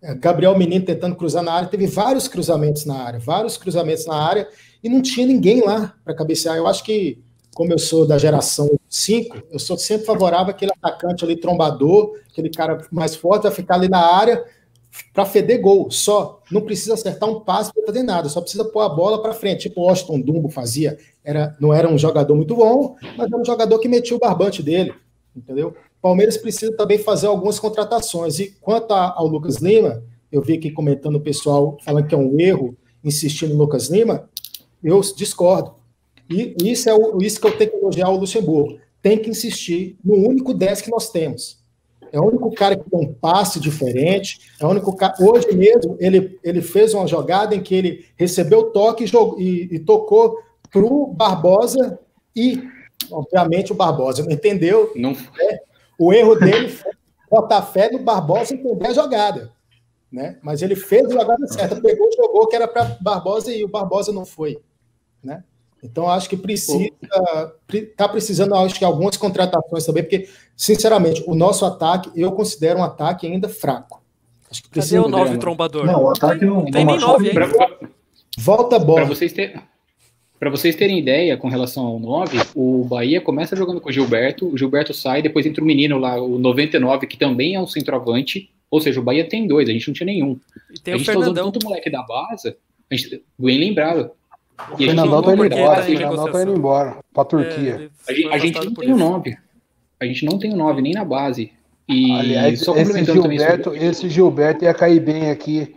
G: É, Gabriel Menino tentando cruzar na área, teve vários cruzamentos na área, vários cruzamentos na área, e não tinha ninguém lá para cabecear. Eu acho que, como eu sou da geração 5, eu sou sempre favorável àquele atacante ali trombador, aquele cara mais forte, a ficar ali na área para feder gol, só. Não precisa acertar um passe para fazer nada, só precisa pôr a bola para frente, tipo o Washington Dumbo fazia. Era, não era um jogador muito bom, mas era um jogador que metia o barbante dele, entendeu? Palmeiras precisa também fazer algumas contratações. E quanto a, ao Lucas Lima, eu vi aqui comentando o pessoal falando que é um erro insistir no Lucas Lima, eu discordo. E isso é o, isso que eu tenho que elogiar o Luxemburgo. Tem que insistir no único 10 que nós temos. É o único cara que tem um passe diferente. É o único cara. Hoje mesmo ele, ele fez uma jogada em que ele recebeu o toque e, jogou, e, e tocou para o Barbosa e, obviamente, o Barbosa não entendeu. Não. Né? O erro dele foi botar fé no Barbosa entender a jogada. Né? Mas ele fez a jogada certa, pegou jogou que era para Barbosa e o Barbosa não foi. Né? Então, acho que precisa, está precisando, acho que algumas contratações também, porque, sinceramente, o nosso ataque, eu considero um ataque ainda fraco.
B: Acho que precisa. Cadê o nove trombador?
C: Não, o ataque não,
B: tem nem nove ainda.
G: Volta a bola.
D: Para vocês, ter, vocês terem ideia com relação ao 9, o Bahia começa jogando com o Gilberto, o Gilberto sai, depois entra o menino lá, o 99, que também é um centroavante. Ou seja, o Bahia tem dois, a gente não tinha nenhum.
B: E tem
D: a
B: gente está usando
D: tanto moleque da base, a gente, bem lembrado,
E: o Fernandão tá indo embora. O Fernandão tá indo embora pra Turquia.
D: É, a, gente, a gente não tem o um 9. A gente não tem o um 9 nem na base. E
E: Aliás, esse Gilberto, esse Gilberto ia cair bem aqui.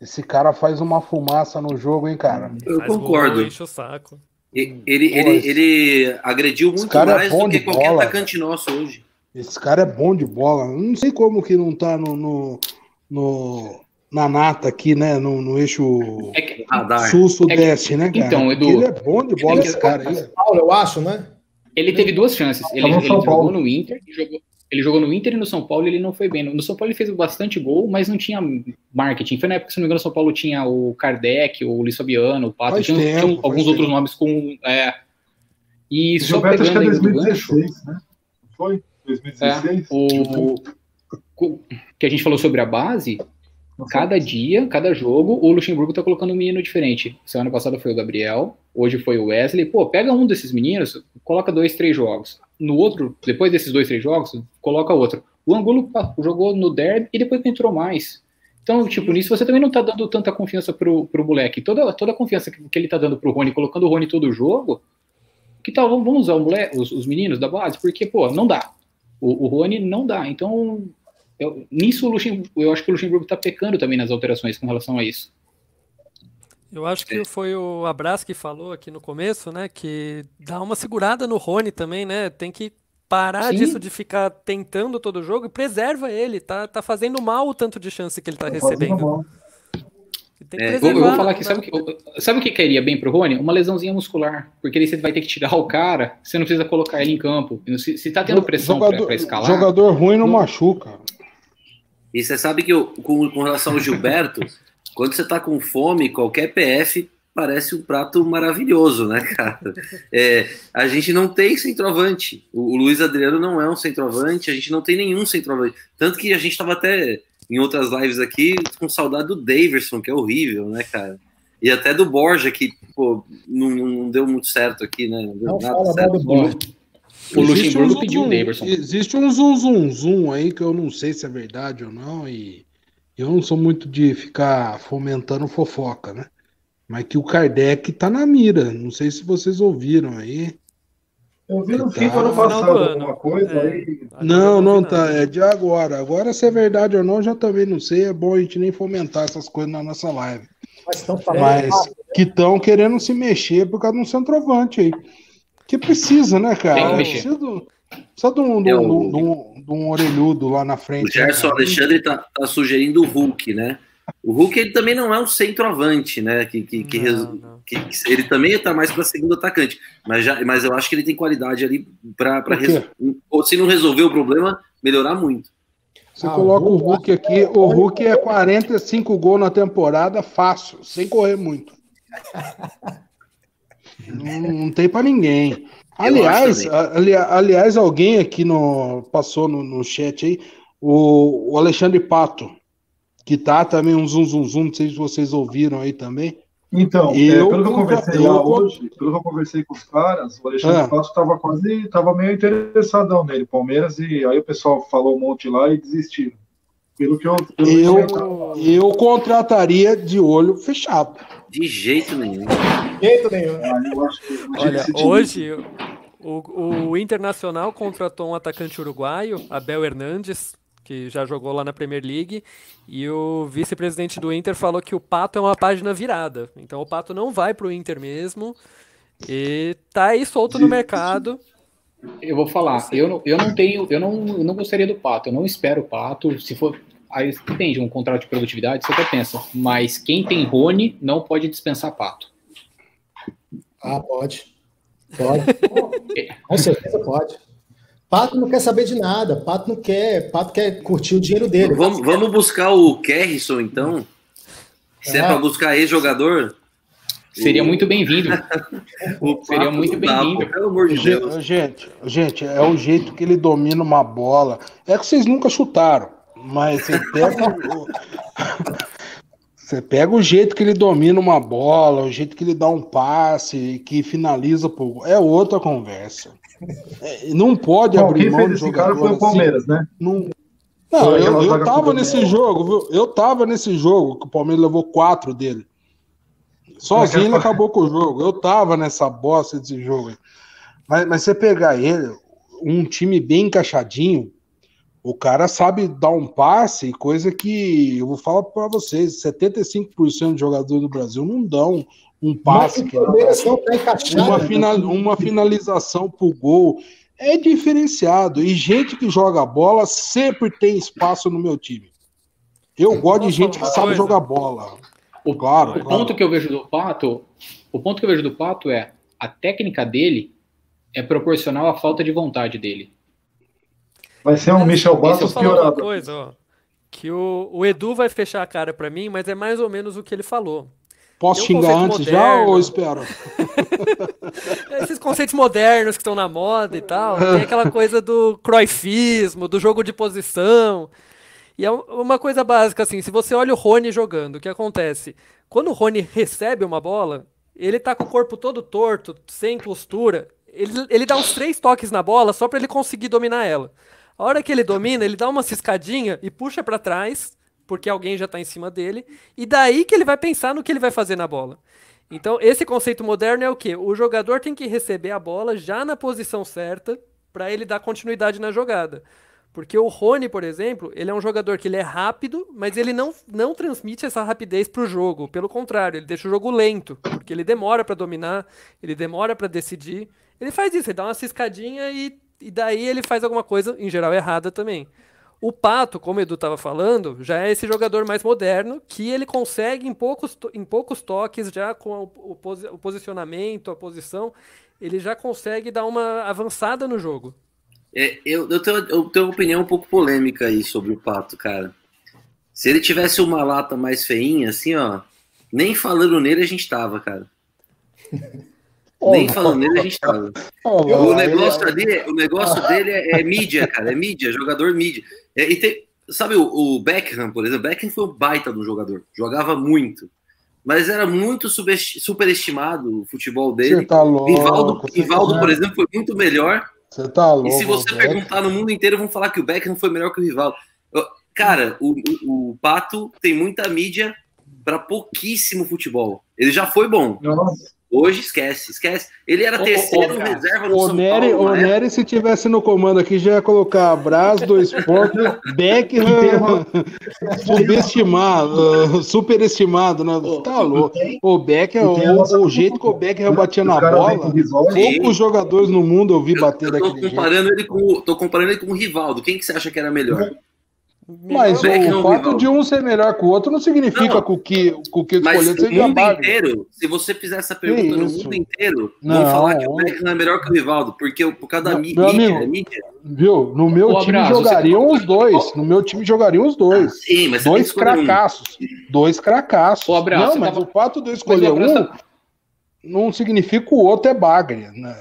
E: Esse cara faz uma fumaça no jogo, hein, cara?
F: Eu Faz concordo. Gol, enche o saco. Ele, ele, ele, ele agrediu muito é mais é do que qualquer bola, atacante nosso hoje.
E: Esse cara é bom de bola. Não sei como que não tá no, no, no na nata aqui, né? No, no eixo é que, sul-sudeste, é né, cara?
D: Então, Edu.
E: Ele é bom de bola, esse cara aí.
G: Paulo, eu acho, né?
D: Ele teve duas chances. Ele, ele jogou no Inter, jogou, ele jogou no Inter e no São Paulo e ele não foi bem. No São Paulo ele fez bastante gol, mas não tinha marketing. Foi na época, se não me engano, o São Paulo tinha o Kardec, o Luiz Fabiano, o Pato, tinha, tempo, tinha alguns tempo. outros nomes com. É,
C: e só Gilberto pegando acho que é 2016, né? Foi? 2016? É,
D: o, que a gente falou sobre a base, Cada dia, cada jogo, o Luxemburgo tá colocando um menino diferente. Semana passada foi o Gabriel, hoje foi o Wesley. Pô, pega um desses meninos, coloca dois, três jogos. No outro, depois desses dois, três jogos, coloca outro. O Angulo jogou no derby e depois entrou mais. Então, tipo, nisso você também não tá dando tanta confiança pro, pro moleque. Toda, toda a confiança que, que ele tá dando pro Rony, colocando o Rony todo jogo, que tal, vamos usar moleque, os, os, meninos da base? Porque, pô, não dá. O, o Rony não dá. Então, eu, nisso, eu acho que o Luxemburgo está pecando também nas alterações com relação a isso.
B: Eu acho que foi o Abras que falou aqui no começo, né? Que dá uma segurada no Rony também, né? Tem que parar Sim. disso de ficar tentando todo jogo e preserva ele. Tá, tá fazendo mal o tanto de chance que ele tá, tá recebendo. Tem que
F: É,
D: Eu, vou falar que
B: né?
D: sabe o que, sabe o que cairia bem pro Rony? Uma lesãozinha muscular. Porque aí você vai ter que tirar o cara, você não precisa colocar ele em campo. Se, se tá tendo pressão pra,
E: jogador,
D: pra escalar.
E: jogador ruim não
D: Não.
E: machuca.
F: E você sabe que eu, com, com relação ao Gilberto, [laughs] quando você tá com fome, qualquer PF parece um prato maravilhoso, né, cara? É, a gente não tem centroavante. O, o Luiz Adriano não é um centroavante, a gente não tem nenhum centroavante. Tanto que a gente tava até em outras lives aqui com saudade do Daverson, que é horrível, né, cara? E até do Borja, que pô, não, não deu muito certo aqui, né? Não deu
G: Não
F: nada
G: fala mal
F: certo.
G: do Borja.
D: O
E: Existe
D: Luxemburgo
E: um
D: pediu o
E: zum-
D: Daverson.
E: Existe um zum zum zum aí que eu não sei se é verdade ou não e eu não sou muito de ficar fomentando fofoca, né? Mas que o Kardec tá na mira. Não sei se vocês ouviram aí.
C: Eu vi no
E: Tá.
C: FIFA ano passado
B: do ano.
C: alguma coisa,
B: É.
C: aí
E: Não, não,
B: nada.
E: tá. É de agora. Agora, se é verdade ou não, eu já também não sei. É bom a gente nem fomentar essas coisas na nossa live.
G: Mas estão falando
E: Mas que estão querendo se mexer por causa de um centroavante aí. Que precisa, né, cara?
D: Tem que mexer.
E: Precisa, do- precisa de, um, de,
F: É,
E: um,
F: o-
E: de um- de um orelhudo lá na
F: O
E: frente. né,
F: Gerson
E: cara?
F: Alexandre tá, tá sugerindo o Hulk, né? O Hulk ele também não é um centroavante, né? Que, que, que,
B: Não,
F: resu-
B: não.
F: que- que ele também tá mais para segundo atacante, mas, já, mas eu acho que ele tem qualidade ali para ou se não resolver o problema, melhorar muito.
E: Você
G: Ah,
E: coloca
G: o
E: o
G: Hulk-
E: Hulk aqui, o Hulk é 45 gols na temporada, fácil, sem correr muito. [laughs] Não, não tem pra ninguém. Aliás, ali- aliás, alguém aqui no, passou no, no chat aí, o, o Alexandre Pato, que tá também um zum zum zum, não sei se vocês ouviram aí também.
C: Então,
E: Eu
C: é, pelo que eu conversei
E: eu
C: lá hoje, pelo que eu conversei com os caras, o Alexandre
E: Ah.
C: Pato estava quase, estava meio interessadão nele, Palmeiras, e aí o pessoal falou um monte lá e desistiram. Pelo que eu, pelo que
E: Eu,
C: eu
E: eu contrataria de olho fechado.
F: De jeito nenhum.
G: De jeito nenhum.
C: o dia
B: Olha, hoje o, o Internacional contratou um atacante uruguaio, Abel Hernandes, que já jogou lá na Premier League, e o vice-presidente do Inter falou que o Pato é uma página virada. Então o Pato não vai pro Inter mesmo e tá aí solto no mercado.
D: Eu vou falar, eu não, eu não tenho, eu não, eu não gostaria do Pato, eu não espero o Pato. Se for. Aí depende, um contrato de produtividade, você até pensa. Mas quem tem Rony não pode dispensar Pato.
G: Ah, pode. Pode. [laughs] Com certeza pode. Pato não quer saber de nada. Pato não quer. Pato quer curtir o dinheiro dele.
F: Vamos, vamos buscar o Kerrison, então? Se é,
G: É.
F: para buscar ex-jogador,
D: Seria muito bem-vindo. [laughs] Seria muito bem-vindo.
F: Pelo amor de Deus.
E: Gente, gente, é o jeito que ele domina uma bola. É que vocês nunca chutaram, mas você pega o... Você pega o jeito que ele domina uma bola, o jeito que ele dá um passe, que finaliza por é outra conversa. É, Não pode
C: Bom,
E: abrir mão de
C: esse cara
E: jogador
C: foi o
E: assim.
C: Palmeiras, né?
E: Não, não eu, eu tava nesse jogo, viu? Eu tava nesse jogo que o Palmeiras levou quatro dele. Sozinho ele acabou com o jogo. Eu tava nessa bosta desse jogo. Mas, mas você pegar ele, um time bem encaixadinho, o cara sabe dar um passe, coisa que eu vou falar para vocês: 75% de jogadores do Brasil não dão um passe
G: o
E: que
G: não tá
E: uma,
G: né?
E: final, uma finalização pro gol. É diferenciado. E gente que joga bola sempre tem espaço no meu time. Eu gosto de gente que sabe
B: coisa?
E: jogar bola.
D: O,
E: Claro,
D: o
E: claro.
D: ponto que eu vejo do Pato, o ponto que eu vejo do Pato é a técnica dele é proporcional à falta de vontade dele.
C: Vai ser um Michel Bastos piorado.
B: coisa, ó, que o, o Edu vai fechar a cara pra mim, mas é mais ou menos o que ele falou.
E: Posso
B: Tem um
E: xingar antes já
B: moderno.
E: ou espero? [laughs]
B: Esses conceitos modernos que estão na moda e tal, tem aquela coisa do croifismo, do jogo de posição. E é um- uma coisa básica, assim, se você olha o Rony jogando, o que acontece? Quando o Rony recebe uma bola, ele tá com o corpo todo torto, sem postura, ele, ele dá uns três toques na bola só para ele conseguir dominar ela. A hora que ele domina, ele dá uma ciscadinha e puxa para trás, porque alguém já tá em cima dele, e daí que ele vai pensar no que ele vai fazer na bola. Então, esse conceito moderno é o quê? O jogador tem que receber a bola já na posição certa para ele dar continuidade na jogada. Porque o Rony, por exemplo, ele é um jogador que ele é rápido, mas ele não, não transmite essa rapidez para o jogo. Pelo contrário, ele deixa o jogo lento, porque ele demora para dominar, ele demora para decidir. Ele faz isso, ele dá uma ciscadinha e, e daí ele faz alguma coisa, em geral, errada também. O Pato, como o Edu estava falando, já é esse jogador mais moderno que ele consegue em poucos, em poucos toques, já com o, o, posicionamento, a posição, ele já consegue dar uma avançada no jogo.
F: É, eu, eu, tenho, eu tenho uma opinião um pouco polêmica aí sobre o Pato, cara. Se ele tivesse uma lata mais feinha, assim, ó, nem falando nele a gente tava, cara. [laughs] Nem falando nele a gente tava. o negócio ali, o negócio dele é, é, mídia, cara. É mídia, jogador mídia. É, e tem, sabe o, o Beckham, por exemplo? Beckham foi um baita do jogador. Jogava muito. Mas era muito superestimado o futebol dele. Você
E: tá louco.
F: Rivaldo, Rivaldo por exemplo, foi muito melhor.
E: Você tá louco.
F: E se você perguntar no mundo inteiro, vão falar que o Beckham foi melhor que o Rivaldo. Cara, o, o, o Pato tem muita mídia para pouquíssimo futebol. Ele já foi bom. Nossa. Hoje esquece, esquece. Ele era terceiro ô, ô, reserva no
E: o São Nery, Paulo. O Nery, se tivesse no comando aqui, já ia colocar Brás, dois pontos, [laughs] Beckham, [laughs] subestimado, superestimado, né? Tá louco. O Beckham, o, o, jeito que o Beckham batia na bola, poucos jogadores no mundo eu vi bater
F: eu, eu
E: daquele
F: comparando jeito. Ele com, tô comparando ele com o Rivaldo. Quem que você acha que era melhor?
E: Mas o, o fato de um ser melhor que o outro não significa não, que o que, o que escolheu
F: seja o mundo inteiro, se você fizer essa pergunta no mundo inteiro, não, vão falar que o Beckham é melhor que o Rivaldo, porque por causa da mídia,
E: amigo,
F: é mídia.
E: Viu? No meu time abraço, jogariam os dois. No meu time jogariam os dois. Ah,
F: sim, mas
E: dois cracassos. Um. Dois cracassos.
F: O abraço,
E: não, mas tava... o fato de eu escolher um não significa que o outro é bagre. Né?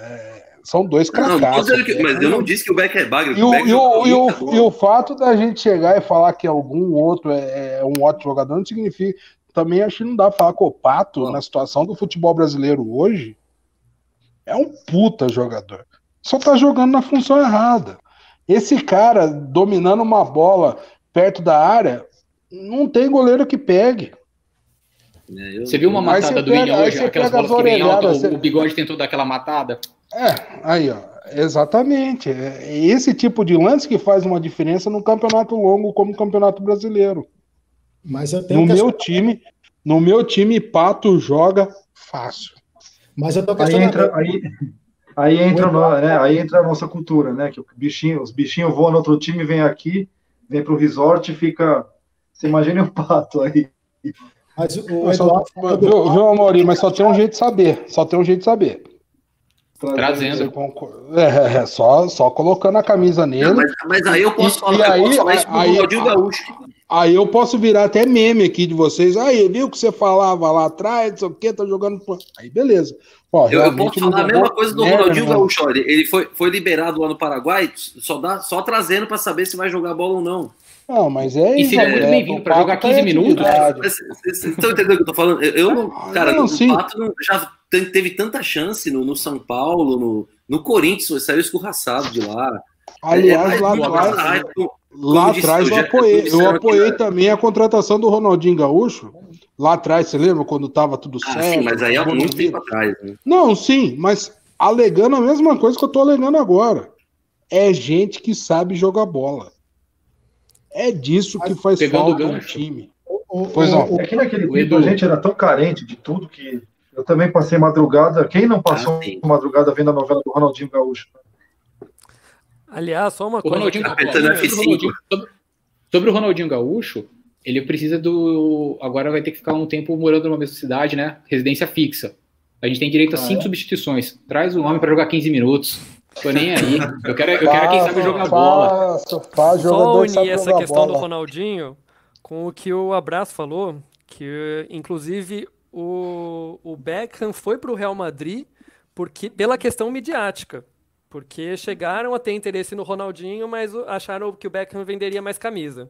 E: É são dois cracassos.
F: mas eu não disse que o Beck é bagre.
E: E o, e, o, e, o, e o fato da gente chegar e falar que algum outro é, é um ótimo jogador não significa. Também acho que não dá pra falar que o Pato, na situação do futebol brasileiro hoje, é um puta jogador. Só tá jogando na função errada. Esse cara dominando uma bola perto da área, não tem goleiro que pegue.
D: É, você viu uma matada do William hoje? Aquelas bolas que vem alta, você... o Bigode tentou dar aquela matada?
E: É, aí, ó. Exatamente. É esse tipo de lance que faz uma diferença num campeonato longo como o Campeonato Brasileiro. Mas eu tenho no meu time, no meu time Pato joga fácil.
C: Mas eu tô aí entra aí, aí entra no, né, aí entra a nossa cultura, né, que o bichinho, os bichinhos voam no outro time, vem aqui, vem pro resort e fica você imagina o Pato aí.
E: Mas o Eduardo, só, viu, viu Amaury, mas só tem um jeito de saber, só tem um jeito de saber.
D: Trazendo.
E: É, é, só, só colocando a camisa nele. Não,
F: mas, mas, aí eu posso
E: e, falar, e aí, posso falar aí, aí, Gaúcho. Aí eu posso virar até meme aqui de vocês. Aí, viu que você falava lá atrás, não sei o que, tá jogando. Aí, beleza.
F: Ó, eu, eu posso falar a mesma coisa do Ronaldinho né? Gaúcho. Ele foi, foi liberado lá no Paraguai, só, dá, só trazendo para saber se vai jogar bola ou não.
E: Não, mas é
D: isso. E seria muito bem-vindo para jogar 15 minutos.
F: Vocês estão entendendo o que eu tô falando? Eu, eu não, cara, não, o Pato não, já teve tanta chance no, no São Paulo, no, no Corinthians, saiu escorraçado de lá.
E: Aliás, é, lá atrás, lá atrás eu, apoiei, eu apoiei também a contratação do Ronaldinho Gaúcho. Lá atrás, você lembra quando estava tudo ah, certo? Sim,
F: mas aí é muito tempo atrás. Né?
E: Não, sim, mas alegando a mesma coisa que eu estou alegando agora. É gente que sabe jogar bola. É disso que faz Pegando falta no time.
C: O, pois não. É que naquele tempo a gente era tão carente de tudo que eu também passei madrugada. Quem não passou ah, madrugada vendo a novela do Ronaldinho Gaúcho?
B: Aliás, só uma o coisa.
D: Ronaldinho, tá sobre, o Ronaldinho, sobre, o Ronaldinho Gaúcho, ele precisa do. Agora vai ter que ficar um tempo morando numa mesma cidade, né? Residência fixa. A gente tem direito a ah, cinco é? substituições. Traz o homem para jogar 15 minutos. Tô nem aí. Eu quero, eu quero quem sabe jogar bola.
B: Só unir essa questão bola. do Ronaldinho com o que o Abraço falou, que inclusive o, o Beckham foi para o Real Madrid porque, pela questão midiática. Porque chegaram a ter interesse no Ronaldinho, mas acharam que o Beckham venderia mais camisa.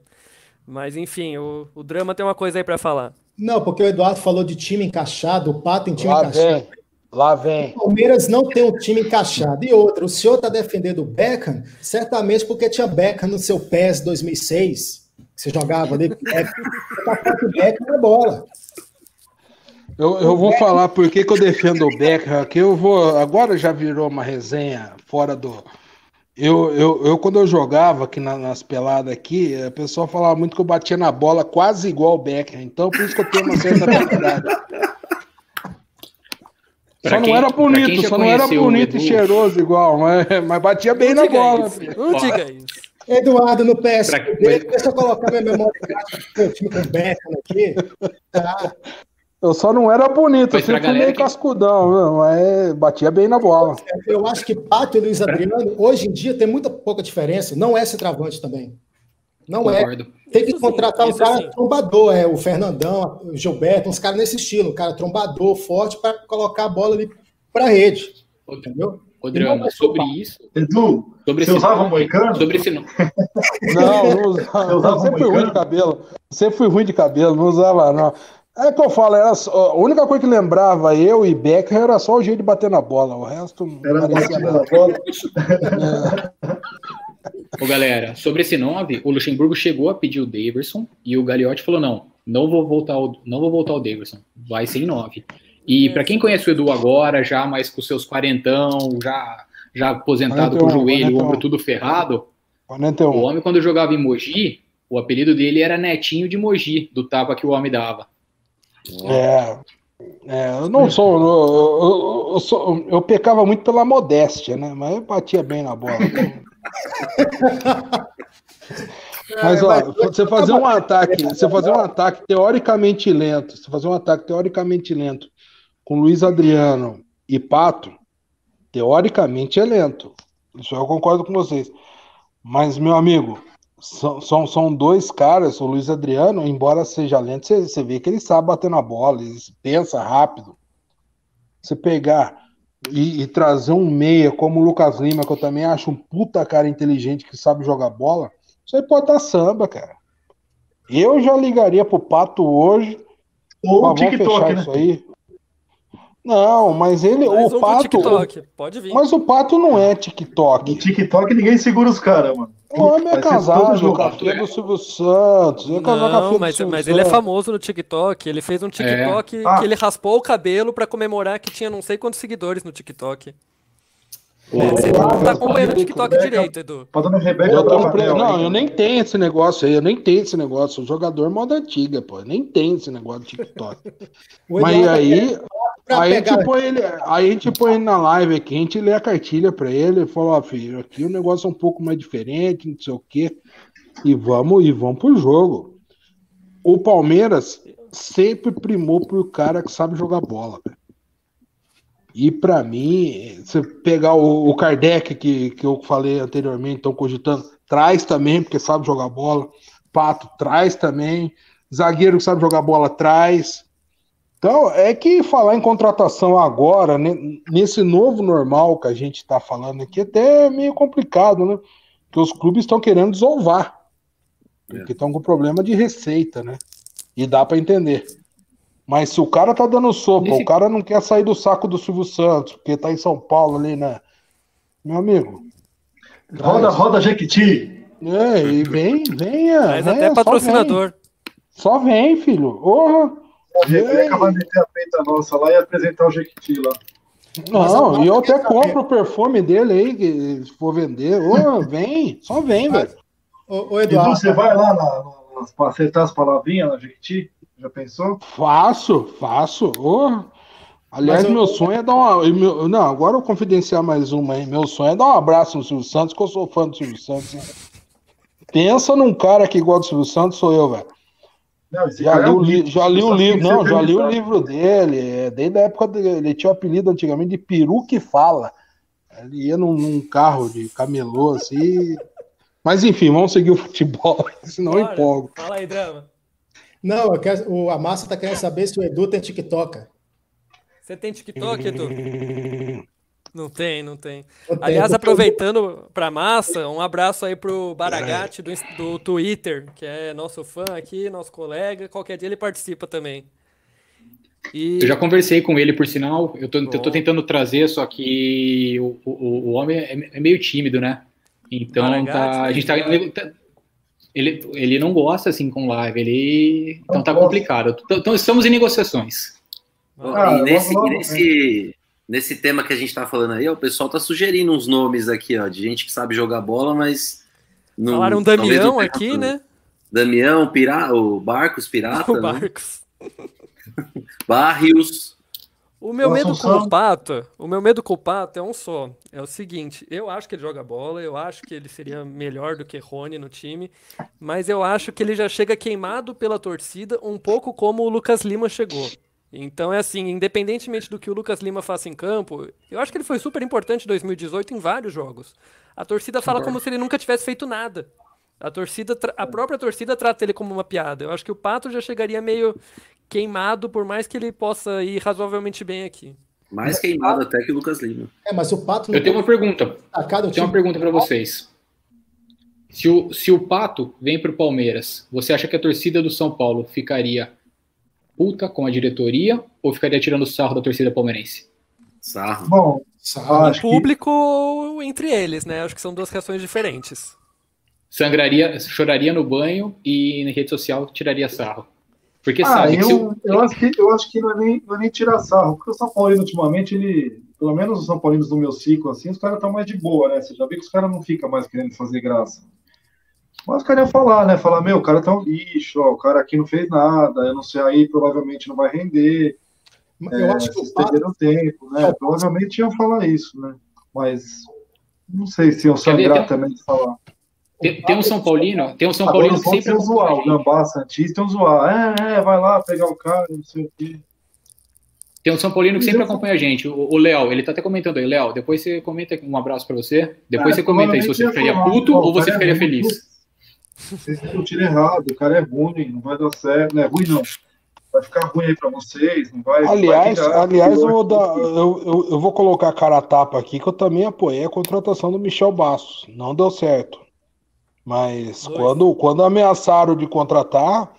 B: Mas enfim, o, o drama tem uma coisa aí para falar.
G: Não, porque o Eduardo falou de time encaixado, o Pato em time
E: Lá
G: encaixado.
E: Vem. Lá vem.
G: O Palmeiras não tem um time encaixado. E outra, o senhor está defendendo o Beckham, certamente porque tinha Beckham no seu PES 2006, que você jogava ali. É, o Beckham na bola.
E: Eu, eu vou falar por que, que eu defendo o Beckham, que eu vou. Agora já virou uma resenha fora do. Eu, eu, eu quando eu jogava aqui na, nas peladas aqui, a pessoa falava muito que eu batia na bola quase igual o Beckham. Então, por isso que eu tenho uma certa habilidade. Só não era bonito, só não era bonito e cheiroso igual, mas, mas batia bem não na bola.
B: Isso. Não diga isso.
G: Eduardo no PSB, deixa eu colocar minha memória meu time com Beckham aqui. Tá.
E: Eu só não era bonito, eu sempre fui meio que... cascudão, mas batia bem na bola.
G: Eu acho que Pato e Luiz Adriano, hoje em dia, tem muita pouca diferença. Não é centroavante também. Não é. Concordo. é. Tem que contratar um cara trombador, é o Fernandão, o Gilberto, uns caras nesse estilo, um cara trombador, forte, para colocar a bola ali para rede. Entendeu?
D: Adriano, sobre isso.
C: Edu, sobre você esse usava moicano?
D: Sobre esse [laughs] não.
E: Não, [laughs] não usava. Eu sempre fui ruim de cabelo. Sempre fui ruim de cabelo, não usava, não. É que eu falo, era só, a única coisa que lembrava eu e Becker era só o jeito de bater na bola. O resto
C: era bater na bola. [laughs]
D: É. Ô, galera, sobre esse 9, o Luxemburgo chegou a pedir o Daverson e o Gagliotti falou: não, não vou voltar o, não vou voltar o Daverson, vai ser em 9. E para quem conhece o Edu agora, já mais com seus quarentão, já, já aposentado 41, com o joelho, o ombro tudo ferrado, 41. o homem, quando jogava em Mogi, o apelido dele era Netinho de Mogi, do tapa que o homem dava.
E: É, é, eu não sou eu, eu, eu, sou. eu, pecava muito pela modéstia, né? Mas eu batia bem na bola. [laughs] Mas, ó, você fazer um ataque, você fazer um ataque teoricamente lento, você fazer um ataque teoricamente lento com Luiz Adriano e Pato, teoricamente é lento. Isso eu concordo com vocês. Mas, meu amigo, são, são, são dois caras, o Luiz Adriano, embora seja lento, você, você vê que ele sabe bater na bola, ele pensa rápido. Você pegar e, e, trazer um meia como o Lucas Lima, que eu também acho um puta cara inteligente que sabe jogar bola, isso aí pode dar samba, cara. Eu já ligaria pro Pato hoje.
C: Ou o TikTok, né? Isso aí.
E: Não, mas ele. Mais o Pato. TikTok.
B: Pode vir.
E: Mas o Pato não é TikTok.
C: No TikTok ninguém segura os caras, mano.
E: O homem é casado a filha do Silvio Santos.
B: Não, não mas, mas ele é famoso no TikTok. Ele fez um TikTok é. ah. que ele raspou o cabelo para comemorar que tinha não sei quantos seguidores no TikTok. É, você não tá acompanhando o TikTok direito, Edu.
E: Eu tô pre... Não, eu nem tenho esse negócio aí, eu nem tenho esse negócio. O jogador moda antiga, pô. Eu nem tenho esse negócio de TikTok. [laughs] Mas aí, aí, a gente põe ele, aí a gente põe ele na live aqui, a gente lê a cartilha pra ele e fala, ó, filho, aqui o negócio é um pouco mais diferente, não sei o quê. E vamos, e vamos pro jogo. O Palmeiras sempre primou pro cara que sabe jogar bola, velho. E para mim, você pegar o, o, Kardec, que, que eu falei anteriormente, estão cogitando, traz também, porque sabe jogar bola. Pato traz também. Zagueiro que sabe jogar bola traz. Então, é que falar em contratação agora, né, nesse novo normal que a gente está falando aqui, até é meio complicado, né? Porque os clubes estão querendo desovar. Porque estão com problema de receita, né? E dá para entender. Mas se o cara tá dando sopa, Nesse... o cara não quer sair do saco do Silvio Santos, porque tá em São Paulo ali, né? Meu amigo.
C: Roda, mas... roda Jequiti.
E: É, e vem, venha.
B: Mas venha, até patrocinador.
E: Só vem, só vem filho. Porra.
C: Ele acabar de meter a peita nossa lá e apresentar o Jequiti lá.
E: Não, e eu até compro o perfume dele aí, se for vender. Ô, [laughs] vem, só vem, velho.
C: Ô, Eduardo. você vai lá na, na, pra acertar as palavrinhas na Jequiti? Já pensou?
E: Faço, faço. Oh. Aliás, eu... meu sonho é dar uma. Meu, não, agora eu confidenciar mais uma aí. Meu sonho é dar um abraço no Silvio Santos, que eu sou fã do Silvio Santos. Pensa num cara que igual do Silvio Santos, sou eu, velho. Já, li, é um li, já li o livro, não, já li o livro dele. É, desde a época dele, ele tinha o apelido antigamente de Peru que fala. Ele ia num, num carro de camelô assim. Mas enfim, vamos seguir o futebol, [laughs] senão Bora. eu empolgo.
B: Fala aí, drama.
G: Não, quero, o, a massa tá querendo saber se o Edu tem TikTok.
B: Você tem TikTok, Edu? [laughs] Não tem, não tem. Aliás, aproveitando para massa, um abraço aí pro Baragatti do, do Twitter, que é nosso fã aqui, nosso colega. Qualquer dia ele participa também.
D: E... Eu já conversei com ele, por sinal. Eu tô, eu tô tentando trazer, só que o, o, o homem é, é meio tímido, né? Então tá, a gente tá, tá ele, ele não gosta assim com live, ele. Então tá complicado. Então, então estamos em negociações.
F: Ah, e nesse, nesse, nesse tema que a gente está falando aí, ó, o pessoal tá sugerindo uns nomes aqui, ó, de gente que sabe jogar bola, mas.
B: Não, Falaram Damião aqui, né?
F: Damião, Pira, o Barcos Pirata.
B: O né? Barcos. [laughs]
F: Barrios.
B: O meu medo com o Pato, o meu medo com o Pato é um só. É o seguinte, eu acho que ele joga bola, eu acho que ele seria melhor do que Rony no time, mas eu acho que ele já chega queimado pela torcida, um pouco como o Lucas Lima chegou. Então é assim, independentemente do que o Lucas Lima faça em campo, eu acho que ele foi super importante em 2018 em vários jogos. A torcida fala como se ele nunca tivesse feito nada. A torcida, a própria torcida trata ele como uma piada. Eu acho que o Pato já chegaria meio queimado, por mais que ele possa ir razoavelmente bem aqui.
F: Mais queimado até que o Lucas Lima.
G: É, mas o Pato.
D: Eu tenho uma pergunta. Eu tenho uma pergunta para vocês. Se o, se o Pato vem para o Palmeiras, você acha que a torcida do São Paulo ficaria puta com a diretoria ou ficaria tirando sarro da torcida palmeirense?
F: Sarro.
B: Bom, sarro. O público que... entre eles, né? Acho que são duas reações diferentes.
D: Sangraria, choraria no banho e na rede social tiraria sarro. Porque
C: ah,
D: sabe
C: eu, eu... eu, acho que eu acho que não é nem, não é nem tirar sarro, porque o São Paulo ultimamente, ele, pelo menos os São Paulinos do meu ciclo, assim, os caras estão mais de boa, né? Você já vê que os caras não ficam mais querendo fazer graça. Mas os caras iam falar, né? Falar, meu, o cara tá um lixo, ó, o cara aqui não fez nada, eu não sei, aí provavelmente não vai render. Eu é, acho que perderam tempo, né? É. Provavelmente iam falar isso, né? Mas não sei se iam sangrar também de falar.
D: Tem, tem, um São Paulino, tem um São Paulino que sempre
C: zoar, o Gambá Santista zoar. É, é, vai lá pegar o cara, não sei o quê.
D: Tem um São Paulino que sempre acompanha a gente, o Léo, ele tá até comentando aí, Léo, depois você comenta um abraço para você, depois é, você comenta aí se você ficaria puto ou você ficaria é feliz.
C: Vocês discutiram errado, o cara é ruim, não vai dar certo, não é ruim não. Vai ficar ruim aí para vocês, não vai.
E: Aliás,
C: vai
E: aliás eu, vou dar, eu, eu, eu, vou colocar a cara a tapa aqui que eu também apoiei a contratação do Michel Bastos. Não deu certo. Mas quando, quando ameaçaram de contratar,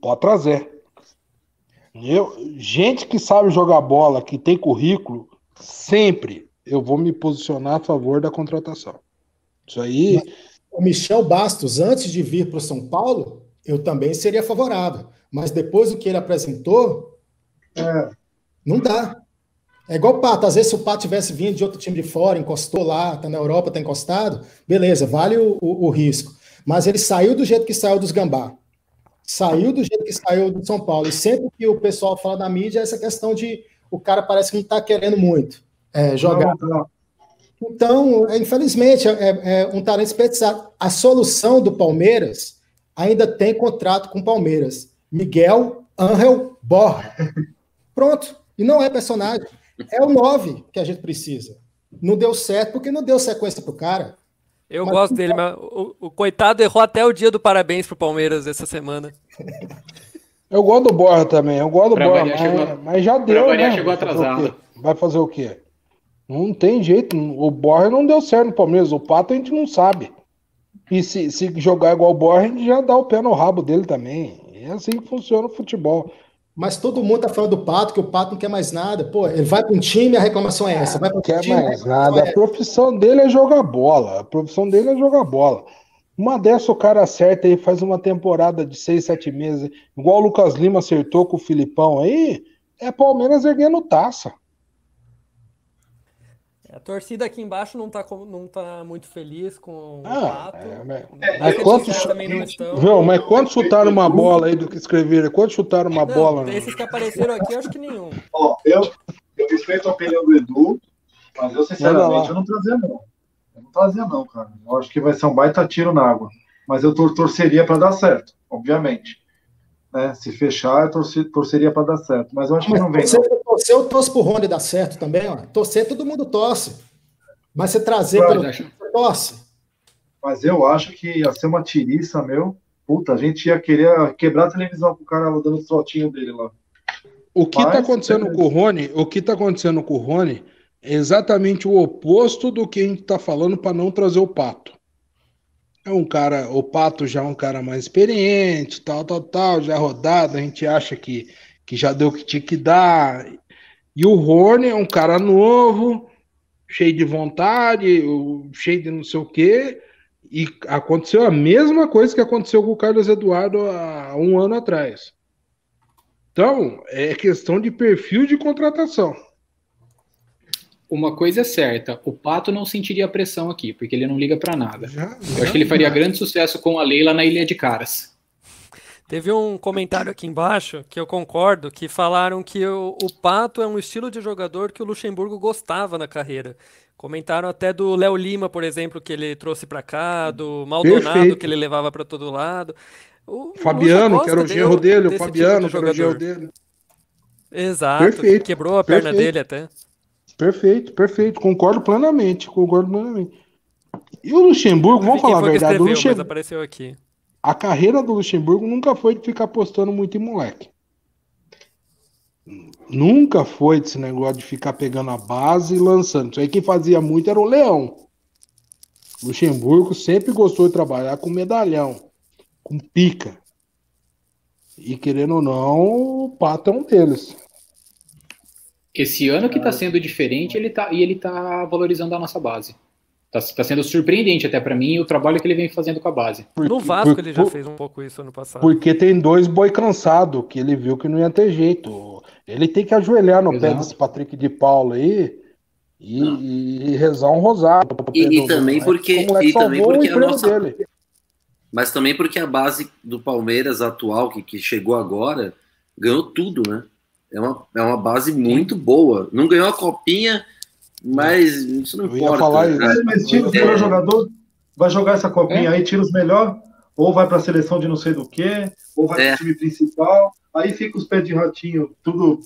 E: pode trazer. Eu, gente que sabe jogar bola, que tem currículo, sempre eu vou me posicionar a favor da contratação. Isso aí.
G: O Michel Bastos, antes de vir para o São Paulo, eu também seria favorável. Mas depois do que ele apresentou, é, não dá. É igual o Pato. Às vezes, se o Pato tivesse vindo de outro time de fora, encostou lá, tá na Europa, tá encostado, beleza, vale o, o, o risco. Mas ele saiu do jeito que saiu dos Gambá. Saiu do jeito que saiu do São Paulo. E sempre que o pessoal fala da mídia, é essa questão de o cara parece que não está querendo muito é, jogar. Não, não. Então, é, infelizmente, é, é, um talento desperdiçado. A solução do Palmeiras ainda tem contrato com o Palmeiras. Miguel Angel Borra. Pronto. E não é personagem. É o 9 que a gente precisa. Não deu certo porque não deu sequência pro cara.
B: Eu mas, gosto dele, mas o, o, coitado errou até o dia do parabéns pro Palmeiras essa semana.
E: Eu gosto do Borra também, eu gosto do pra Borra, mas, chegou, mas, já deu, né?
D: chegou atrasado.
E: Vai fazer o quê? Não tem jeito, o Borra não deu certo no Palmeiras, o Pato a gente não sabe. E se, se jogar igual o Borra, a gente já dá o pé no rabo dele também. É assim que funciona o futebol.
G: Mas todo mundo tá falando do Pato, que o Pato não quer mais nada. Pô, ele vai para um time, a reclamação é essa. Vai
E: não quer time, mais nada. É... A profissão dele é jogar bola. A profissão dele é jogar bola. Uma dessa o cara acerta aí, faz uma temporada de seis, sete meses, igual o Lucas Lima acertou com o Filipão aí, é Palmeiras erguendo taça.
B: A torcida aqui embaixo não está não tá muito feliz com ah, o fato. É,
E: mas, é, mas quantos, também não estão. Viu, mas quantos chutaram uma bola aí do que escreveram? Quantos chutaram uma não, bola?
B: Esses né? que apareceram aqui, acho que nenhum.
C: Ó, eu, eu respeito a opinião do Edu, mas eu sinceramente eu não trazia não. Eu não trazia não, cara. Eu acho que vai ser um baita tiro na água. Mas eu tor torceria para dar certo, obviamente. Né? Se fechar, eu torcer, torceria para dar certo. Mas eu acho que não vem.
G: Você torcer, eu torço pro Rony dar certo também. Ó. Torcer, todo mundo torce. Mas você trazer pelo você torce.
C: Mas eu acho que ia ser uma tiriça, meu. Puta, a gente ia querer quebrar a televisão pro cara dando o trotinho dele lá.
E: O que está acontecendo é... com o Rony, o que tá acontecendo com o Rony é exatamente o oposto do que a gente está falando para não trazer o Pato. É um cara, o Pato já é um cara mais experiente, tal, tal, tal, já rodado, a gente acha que, que já deu o que tinha que dar. E o Rony é um cara novo, cheio de vontade, cheio de não sei o quê. E aconteceu a mesma coisa que aconteceu com o Carlos Eduardo há um ano atrás. Então, é questão de perfil de contratação
D: uma coisa é certa, o Pato não sentiria pressão aqui, porque ele não liga para nada. Já, já, Eu acho que ele faria já. grande sucesso com a Leila na Ilha de Caras.
B: Teve um comentário aqui embaixo que eu concordo, que falaram que o, o Pato é um estilo de jogador que o Luxemburgo gostava na carreira. Comentaram até do Léo Lima, por exemplo, que ele trouxe para cá, do Maldonado
E: Perfeito.
B: que ele levava para todo lado. O
E: Fabiano,
B: Lucha
E: que era o genro
B: de-
E: dele, o
B: desse tipo
E: Fabiano,
B: de
E: que era o genro dele.
B: Exato,
E: Perfeito,
B: quebrou a perna
E: perfeito.
B: dele até.
E: Perfeito, perfeito. Concordo plenamente, concordo plenamente. E o Luxemburgo, vamos falar a verdade, o
B: escreveu, mas
E: Luxemburgo,
B: apareceu aqui.
E: A carreira do Luxemburgo nunca foi de ficar postando muito em moleque. Nunca foi desse negócio de ficar pegando a base e lançando. Isso aí quem fazia muito era o Leão. Luxemburgo sempre gostou de trabalhar com medalhão, com pica. E querendo ou não, o Pato é um deles.
D: Esse ano que tá sendo diferente, ele tá, e ele tá valorizando a nossa base. Tá, tá sendo surpreendente até pra mim o trabalho que ele vem fazendo com a base.
E: Por-
B: No Vasco
E: por-
B: ele já
E: por-
B: fez um pouco isso ano passado.
E: Porque tem dois boi cansado que ele viu que não ia ter jeito. Ele tem que ajoelhar no pé
D: Exato.
E: desse Patrick de Paulo aí e, e rezar um rosário.
F: E- e também
E: Neto.
F: porque- e também
E: salvou o
F: porque a nossa-
E: dele.
F: Mas também porque a base do Palmeiras atual, que, que chegou agora, ganhou tudo, né? É uma, é uma base muito boa. Não ganhou a copinha, mas isso não
E: Eu
F: importa.
E: falar isso.
F: né?
C: Mas tira os
F: É.
C: jogadores, vai jogar essa copinha aí, tira os melhores, ou vai pra seleção de não sei do que, ou vai
F: É.
C: pro time principal, aí fica os pés de ratinho, tudo.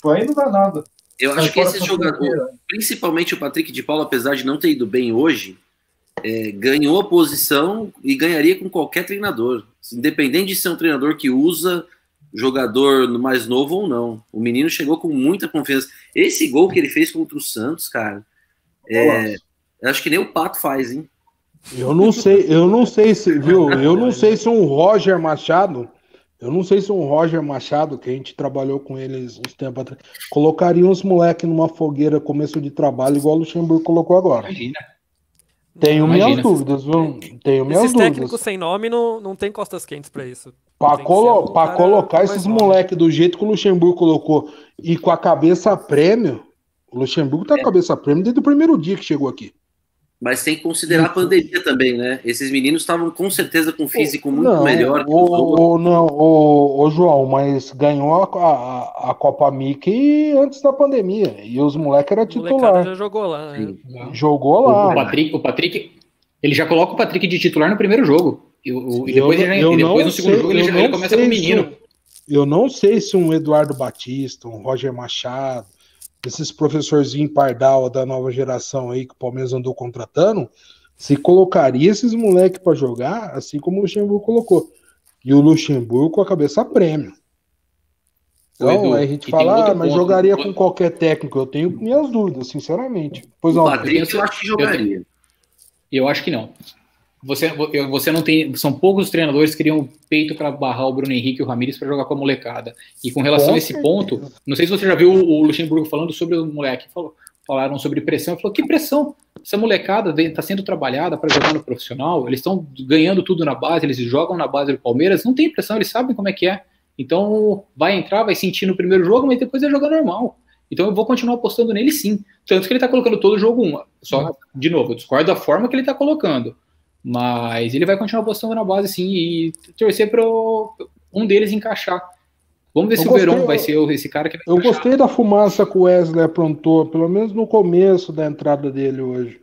C: Pô, aí não dá nada.
F: Eu acho que esse jogador, principalmente o Patrick de Paulo, apesar de não ter ido bem hoje, é, ganhou a posição e ganharia com qualquer treinador. Independente de ser um treinador que usa jogador mais novo ou não. O menino chegou com muita confiança. Esse gol que ele fez contra o Santos, cara, é, eu acho que nem o Pato faz, hein?
E: Eu não sei, eu não sei se, viu? Eu não sei se um Roger Machado, eu não sei se um Roger Machado, que a gente trabalhou com eles uns tempos atrás, colocaria uns moleque numa fogueira começo de trabalho igual o Luxemburgo colocou agora.
D: Imagina.
E: Tenho minhas
D: Imagina.
E: dúvidas, viu? Tenho minhas
B: Esses
E: dúvidas.
B: técnicos sem nome não, não tem costas quentes pra isso. Que
E: colo-
B: um cara
E: colocar esses moleque do jeito que o Luxemburgo colocou e com a cabeça prêmio, o Luxemburgo tá com a cabeça a prêmio desde o primeiro dia que chegou aqui.
F: Mas tem que considerar a pandemia também, né? Esses meninos estavam com certeza com um físico muito
E: não,
F: melhor
E: o, o, não, o, o João, mas ganhou a, a, a Copa Mickey antes da pandemia. E os moleques era
B: O molecada
E: titular.
B: já jogou lá, né?
F: Sim.
E: Jogou lá.
D: o Patrick, o Patrick, ele já coloca o Patrick de titular no primeiro jogo. E, o- e
E: Eu
D: depois, ele,
E: eu
D: e depois
E: não
D: no segundo
E: sei-
D: jogo ele,
E: eu
D: já, ele começa com o menino.
E: se- Eu não sei se um Eduardo Batista, um Roger Machado, esses professorzinhos pardal da nova geração aí que o Palmeiras andou contratando, se colocaria esses moleques para jogar, assim como o Luxemburgo colocou. E o Luxemburgo com a cabeça prêmio. Então,
D: Edu,
E: aí a gente fala, ah, mas
D: ponto.
E: jogaria com qualquer técnico. Eu tenho minhas dúvidas, sinceramente. Pois
F: O
E: não,
F: Patrick eu acho que jogaria.
D: Eu acho que não. Você, você não tem. São poucos os treinadores que teriam peito para barrar o Bruno Henrique e o Ramires para jogar com a molecada. E com relação
E: Com
D: a esse
E: certeza.
D: ponto, não sei se você já viu o Luxemburgo falando sobre o moleque. Falou, falaram sobre pressão. Ele falou: que pressão? Essa molecada está sendo trabalhada para jogar no profissional. Eles estão ganhando tudo na base, eles jogam na base do Palmeiras. Não tem pressão, eles sabem como é que é. Então vai entrar, vai sentir no primeiro jogo, mas depois vai jogar normal. Então eu vou continuar apostando nele sim. Tanto que ele tá colocando todo jogo um. Só, de novo, eu discordo da forma que ele tá colocando. Mas ele vai continuar apostando na base sim e torcer para um deles encaixar. Vamos ver
E: Eu
D: se
E: gostei,
D: o Verão vai ser esse cara que vai
E: Eu
D: encaixar.
E: gostei da fumaça que o Wesley aprontou, pelo menos no começo da entrada dele hoje.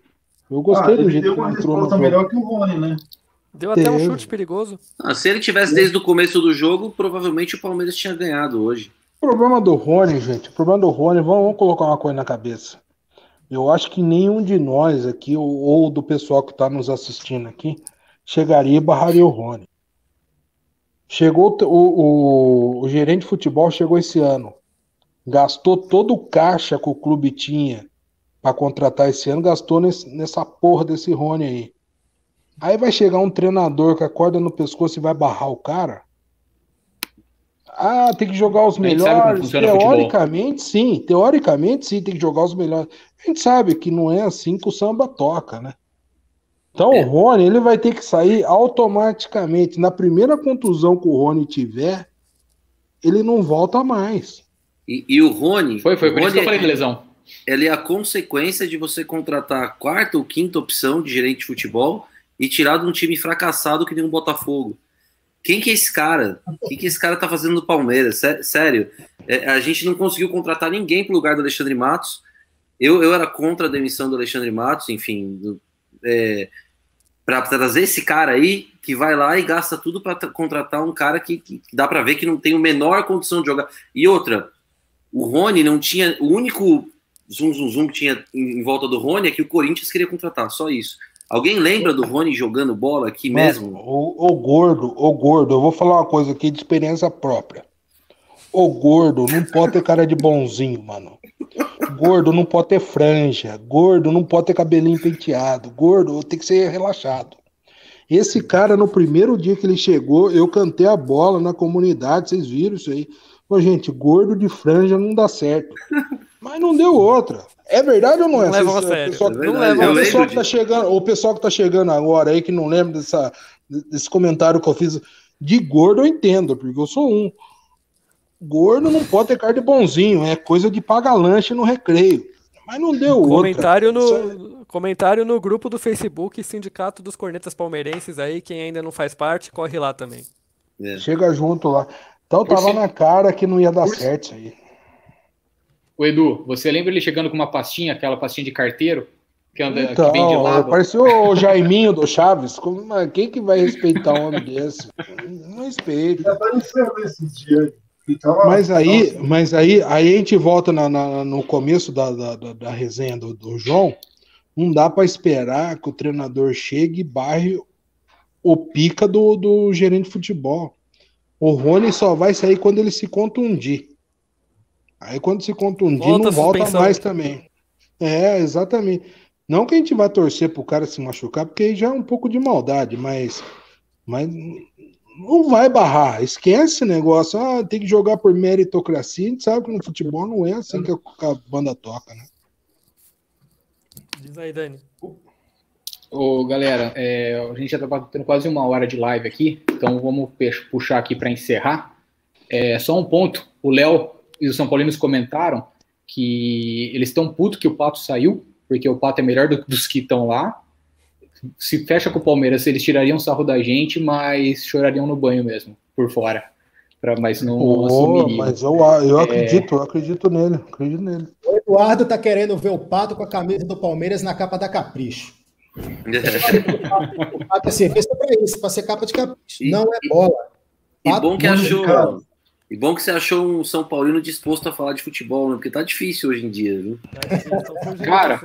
E: Eu gostei
C: Ah,
E: do jeito
C: deu
E: que
C: uma
E: ele entrou no
C: resposta melhor que o Rony, né?
B: Deu até um chute perigoso.
F: Ah, se ele tivesse desde o começo do jogo, provavelmente o Palmeiras tinha ganhado hoje.
E: O problema do Rony, gente, o problema do Rony, vamos, vamos colocar uma coisa na cabeça. Eu acho que nenhum de nós aqui, ou, ou do pessoal que está nos assistindo aqui, chegaria e barraria o Rony. Chegou o, o, o gerente de futebol chegou esse ano, gastou todo o caixa que o clube tinha para contratar esse ano, gastou nesse- nessa porra desse Rony aí. Aí vai chegar um treinador com a corda no pescoço e vai barrar o cara. Ah, tem que jogar os melhores. Teoricamente, sim. Teoricamente, sim, tem que jogar os melhores. A gente sabe que não é assim que o samba toca, né? Então,
F: É.
E: o Rony, ele vai ter que sair automaticamente. Na primeira contusão que o Rony tiver, ele não volta mais.
F: E, e o Rony.
D: Foi, foi
F: o
D: por isso que eu
F: Rony
D: falei de lesão.
F: ele é a consequência de você contratar a quarta ou quinta opção de gerente de futebol e tirar de um time fracassado que nem um Botafogo. Quem que é esse cara? O que, que esse cara tá fazendo no Palmeiras? Sério, é, a gente não conseguiu contratar ninguém pro lugar do Alexandre Matos. Eu, eu era contra a demissão do Alexandre Matos, enfim, é, para trazer esse cara aí que vai lá e gasta tudo para contratar um cara que, que dá para ver que não tem a menor condição de jogar. E outra, o Rony não tinha. O único zoom, zoom, zoom que tinha em, em volta do Rony é que o Corinthians queria contratar, só isso. Alguém lembra do Rony jogando bola aqui mesmo?
E: O, o gordo, o gordo, eu vou falar uma coisa aqui de experiência própria. O gordo não pode ter cara de bonzinho, mano. Gordo não pode ter franja. Gordo não pode ter cabelinho penteado. Gordo tem que ser relaxado. Esse cara, no primeiro dia que ele chegou, eu cantei a bola na comunidade, vocês viram isso aí. Pô, gente, gordo de franja não dá certo. Mas não deu outra. É verdade ou não é?
B: Não leva a sério. Pessoal,
E: é não leva. O pessoal que tá chegando, o pessoal que tá chegando agora aí que não lembra dessa, desse comentário que eu fiz de gordo, eu entendo, porque eu sou um. Gordo não pode ter cara de bonzinho, é coisa de pagar lanche no recreio. Mas não deu
B: comentário
E: outra.
B: No, comentário no grupo do Facebook Sindicato dos Cornetas Palmeirenses aí, quem ainda não faz parte, corre lá também.
E: É. Chega junto lá. Então tava na cara que não ia dar certo isso aí.
D: O Edu, você lembra ele chegando com uma pastinha, aquela pastinha de carteiro?
E: Que, anda, então, que vem de lado? Pareceu o Jaiminho do Chaves. Como, quem que vai respeitar um homem desse? Não respeita. Apareceu nesse dia. Mas aí, mas aí, aí a gente volta na, na, no começo da, da, da resenha do, do, João. Não dá para esperar que o treinador chegue e barre o pica do, do gerente de futebol. O Rony só vai sair quando ele se contundir. Aí quando se contundir, volta não volta mais também. É, exatamente. Não que a gente vai torcer pro cara se machucar, porque aí já é um pouco de maldade, mas, mas não vai barrar. Esquece esse negócio. Ah, tem que jogar por meritocracia. A gente sabe que no futebol não é assim que a, banda toca, né?
B: Diz aí, Dani.
D: Ô, galera, é, a gente já tá tendo quase uma hora de live aqui, então vamos puxar aqui para encerrar. É, só um ponto: o Léo e os São Paulinos comentaram que eles estão putos que o Pato saiu, porque o Pato é melhor do, dos que estão lá. Se fecha com o Palmeiras, eles tirariam sarro da gente, mas chorariam no banho mesmo, por fora. Pra, mas não
E: oh, assumiriam. Mas eu, eu é... acredito, eu acredito nele, acredito nele.
G: O Eduardo tá querendo ver o Pato com a camisa do Palmeiras na capa da Capricho. [laughs] o Pato é serviço para isso, para ser capa de capricho. E, não é bola.
F: E bom que achou. E bom que você achou um São Paulino disposto a falar de futebol, né? Porque tá difícil hoje em dia, viu?
D: Cara,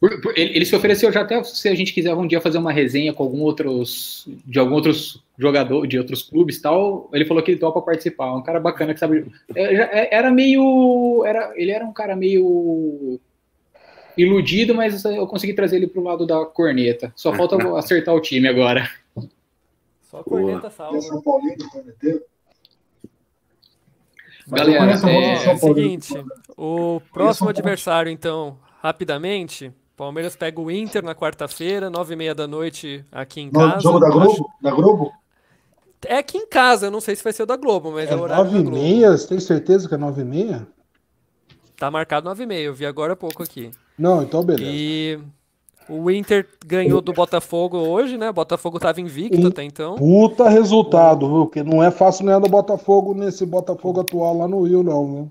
D: por, por, ele, ele, se ofereceu já até se a gente quiser um dia fazer uma resenha com algum outros de algum outros jogador de outros clubes tal, ele falou que ele topa participar. Um cara bacana que sabe. É, é, era meio. Era, ele era um cara meio iludido, mas eu consegui trazer ele pro lado da corneta. Só falta [laughs] acertar o time agora.
B: Só a corneta salva. São Paulino, corneteiro. Galera, é, é o seguinte, o próximo adversário, então, rapidamente, Palmeiras pega o Inter na quarta-feira, nove e meia da noite aqui em casa.
E: Jogo da Globo? Acho... Da Globo?
B: É aqui em casa, eu não sei se vai ser o da Globo, mas é, é o
E: horário nove e meia? Você tem certeza que é nove e meia?
B: Tá marcado nove e meia, eu vi agora há pouco aqui.
E: Não, então beleza.
B: E o Inter ganhou do Botafogo hoje, né? O Botafogo estava invicto um
E: até
B: então.
E: Puta resultado, viu? Porque não é fácil ganhar do Botafogo nesse Botafogo atual lá no Rio, não, viu?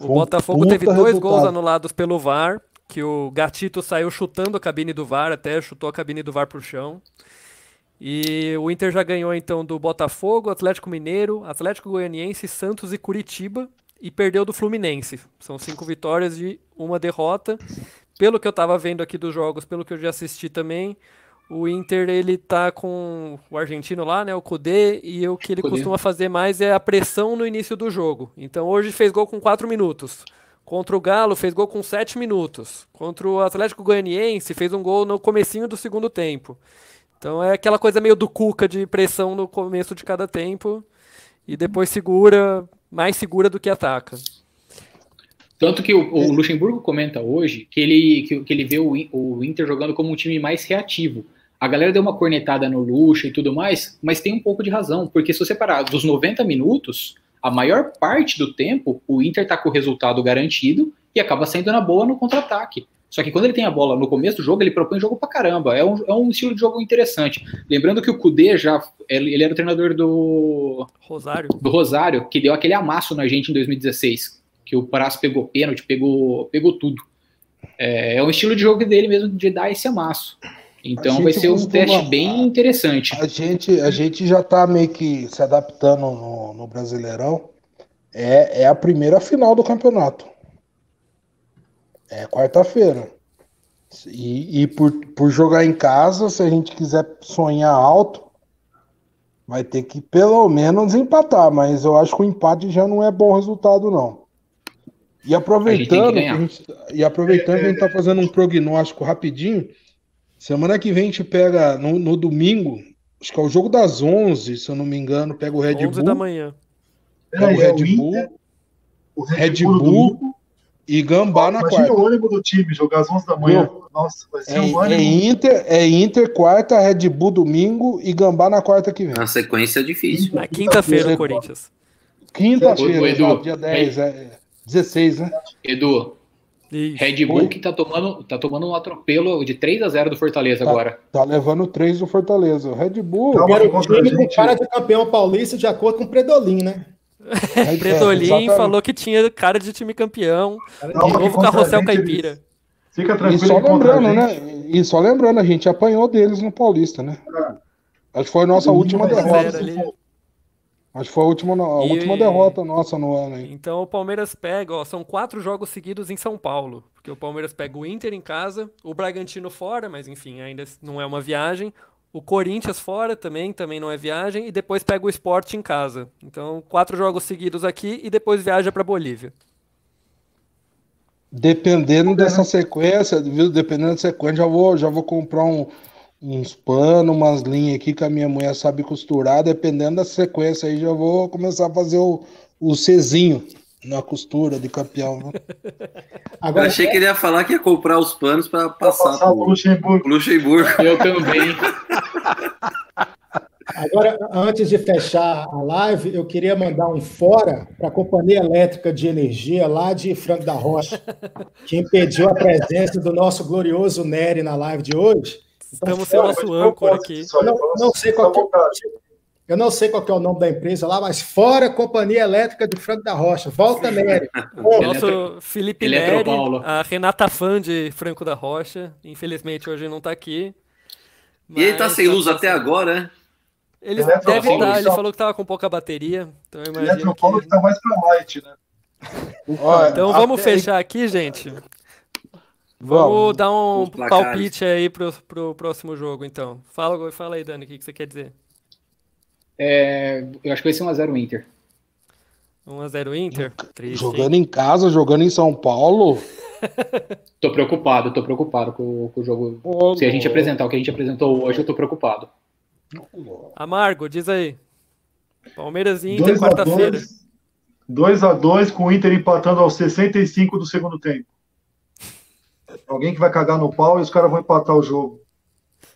B: O Botafogo teve dois resultado. gols anulados pelo VAR, que o Gatito saiu chutando a cabine do VAR, até chutou a cabine do VAR pro chão. E o Inter já ganhou então do Botafogo, Atlético Mineiro, Atlético Goianiense, Santos e Curitiba e perdeu do Fluminense. São cinco vitórias e uma derrota pelo que eu estava vendo aqui dos jogos, pelo que eu já assisti também, o Inter ele tá com o argentino lá, né, o Kudê, e o que ele Kudê. costuma fazer mais é a pressão no início do jogo. Então hoje fez gol com 4 minutos. Contra o Galo fez gol com 7 minutos. Contra o Atlético Goianiense fez um gol no comecinho do segundo tempo. Então é aquela coisa meio do Cuca de pressão no começo de cada tempo e depois segura, mais segura do que ataca.
D: Tanto que o, o, Luxemburgo comenta hoje que ele, que, que ele vê o, o, Inter jogando como um time mais reativo. A galera deu uma cornetada no Luxa e tudo mais, mas tem um pouco de razão, porque se você parar dos 90 minutos, a maior parte do tempo o Inter tá com o resultado garantido e acaba saindo na boa no contra-ataque. Só que quando ele tem a bola no começo do jogo, ele propõe jogo pra caramba. É um, é um estilo de jogo interessante. Lembrando que o Kudê já. Ele, ele era o treinador do.
B: Rosário.
D: Do Rosário, que deu aquele amasso na gente em 2016. Que o Prazo pegou pênalti, pegou, pegou tudo. É, é um estilo de jogo dele mesmo de dar esse amasso. Então vai ser um costuma, teste bem interessante.
E: A gente, a gente já tá meio que se adaptando no, no Brasileirão. É, é a primeira final do campeonato. É quarta-feira. E, e por, por jogar em casa, se a gente quiser sonhar alto, vai ter que pelo menos empatar. Mas eu acho que o empate já não é bom resultado, não. E aproveitando, que a gente, e aproveitando que a gente está fazendo um prognóstico rapidinho, semana que vem a gente pega no, no, domingo, acho que é o jogo das 11, se eu não me engano, pega o Red 11 Bull.
B: da manhã.
E: Pega o Red Bull, o Red Bull e Gambá na Imagina quarta.
C: o ânimo do time jogar às 11 da manhã. Nossa, vai ser
E: é, um ânimo. É Inter, é Inter quarta, Red Bull domingo e Gambá na quarta que vem.
F: A sequência é difícil.
B: Na quinta-feira, o Corinthians.
E: Quinta-feira, dia 10, é, 16, né?
D: Edu, Isso. Red Bull Oi. que tá tomando, tá tomando um atropelo de 3 a 0 do Fortaleza
E: tá,
D: agora.
E: Tá levando 3 do Fortaleza. Red Bull.
G: Calma, o time com cara de campeão paulista de acordo com o Predolin, né? [laughs]
B: Predolin é, falou que tinha cara de time campeão. Não, novo carrossel caipira.
C: Fica tranquilo.
E: E só lembrando, né? E só lembrando, a gente apanhou deles no Paulista, né? É. Acho que foi a nossa última derrota. Acho que foi a última, a e... última derrota nossa no ano. Aí.
B: Então o Palmeiras pega, ó, são quatro jogos seguidos em São Paulo. Porque o Palmeiras pega o Inter em casa, o Bragantino fora, mas enfim, ainda não é uma viagem. O Corinthians fora também, também não é viagem. E depois pega o Sport em casa. Então, quatro jogos seguidos aqui e depois viaja para Bolívia.
E: Dependendo dessa sequência, viu? Dependendo da sequência, já vou, já vou comprar um, uns panos, umas linhas aqui que a minha mulher sabe costurar. Dependendo da sequência aí, já vou começar a fazer o, o Czinho na costura de campeão. Né? [laughs]
F: Agora, Eu achei que ele ia falar que ia comprar os panos para passar, passar pro Luxemburgo. Luxemburgo.
D: Eu também. [laughs]
G: Agora, antes de fechar a live, eu queria mandar um fora para a Companhia Elétrica de Energia lá de Franco da Rocha, que impediu a presença do nosso glorioso Nery na live de hoje.
B: Então, Estamos sem o nosso âncora aqui.
G: Não, não sei qual que, eu não sei qual é o nome da empresa lá, mas fora Companhia Elétrica de Franco da Rocha. Volta, Nery.
B: O [laughs] nosso Felipe Nery, a Renata Fã de Franco da Rocha. Infelizmente hoje não está aqui.
F: E ele está sem luz até agora, né?
B: Ele deve estar, tá, ele falou que estava com pouca bateria. Então eu imagino que...
C: está mais para light, né?
B: então vamos fechar aqui, gente. Vamos, vamos dar um palpite aí pro, pro próximo jogo, então. Fala, fala aí, Dani, o que, que você quer dizer?
D: É, eu acho que vai ser 1x0 Inter.
B: 1x0 Inter?
E: Triste, jogando hein? em casa, jogando em São Paulo. [laughs]
D: tô preocupado, tô preocupado com, com o jogo. Oh, Se a gente apresentar o que a gente apresentou hoje, eu tô preocupado.
B: Amargo, diz aí. Palmeiras e Inter, quarta-feira.
C: 2x2 com o Inter empatando aos 65 do segundo tempo. Alguém que vai cagar no pau e os caras vão empatar o jogo.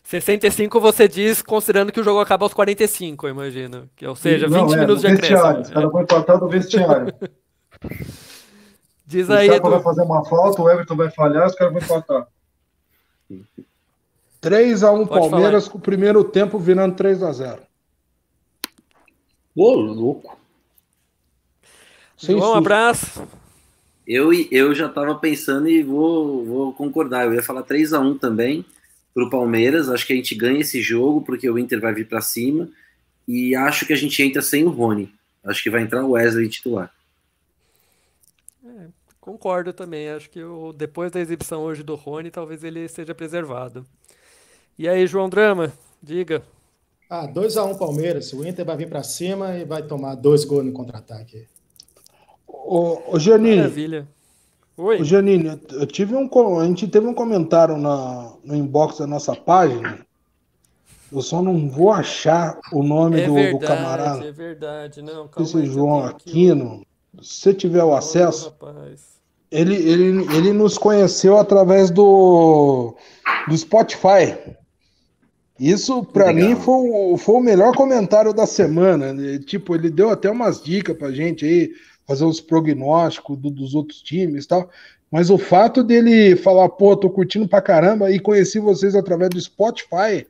B: 65 você diz considerando que o jogo acaba aos 45, eu imagino. Que, ou seja, Não, 20 é, minutos de acréscimo.
C: Os caras vão empatar no vestiário. [laughs]
B: diz aí,
C: O vai fazer uma falta, o Everton vai falhar, os caras vão empatar.
E: 3x1 Palmeiras falar. com o primeiro tempo virando 3x0.
D: Ô, louco.
B: um abraço.
F: Eu, eu já estava pensando e vou, vou concordar. Eu ia falar 3x1 também para o Palmeiras. Acho que a gente ganha esse jogo porque o Inter vai vir para cima. E acho que a gente entra sem o Rony. Acho que vai entrar o Wesley titular.
B: É, concordo também. Acho que o, depois da exibição hoje do Rony, talvez ele seja preservado. E aí, João Drama, diga.
G: Ah, 2x1 um Palmeiras. O Inter vai vir para cima e vai tomar dois gols no contra-ataque.
E: Ô, ô Janine.
B: Maravilha.
E: Oi. Ô, Janine, eu tive um, a gente teve um comentário na, no inbox da nossa página. Eu só não vou achar o nome
B: é
E: do,
B: verdade,
E: do camarada.
B: É verdade, não.
E: Calma Esse aí, João Aquino. Se você tiver o acesso. Ele, ele, ele nos conheceu através do, do Spotify. Isso, para mim, foi, foi o melhor comentário da semana. Tipo, ele deu até umas dicas pra gente aí, fazer os prognósticos do, dos outros times e tal. Mas o fato dele falar, pô, tô curtindo pra caramba e conheci vocês através do Spotify,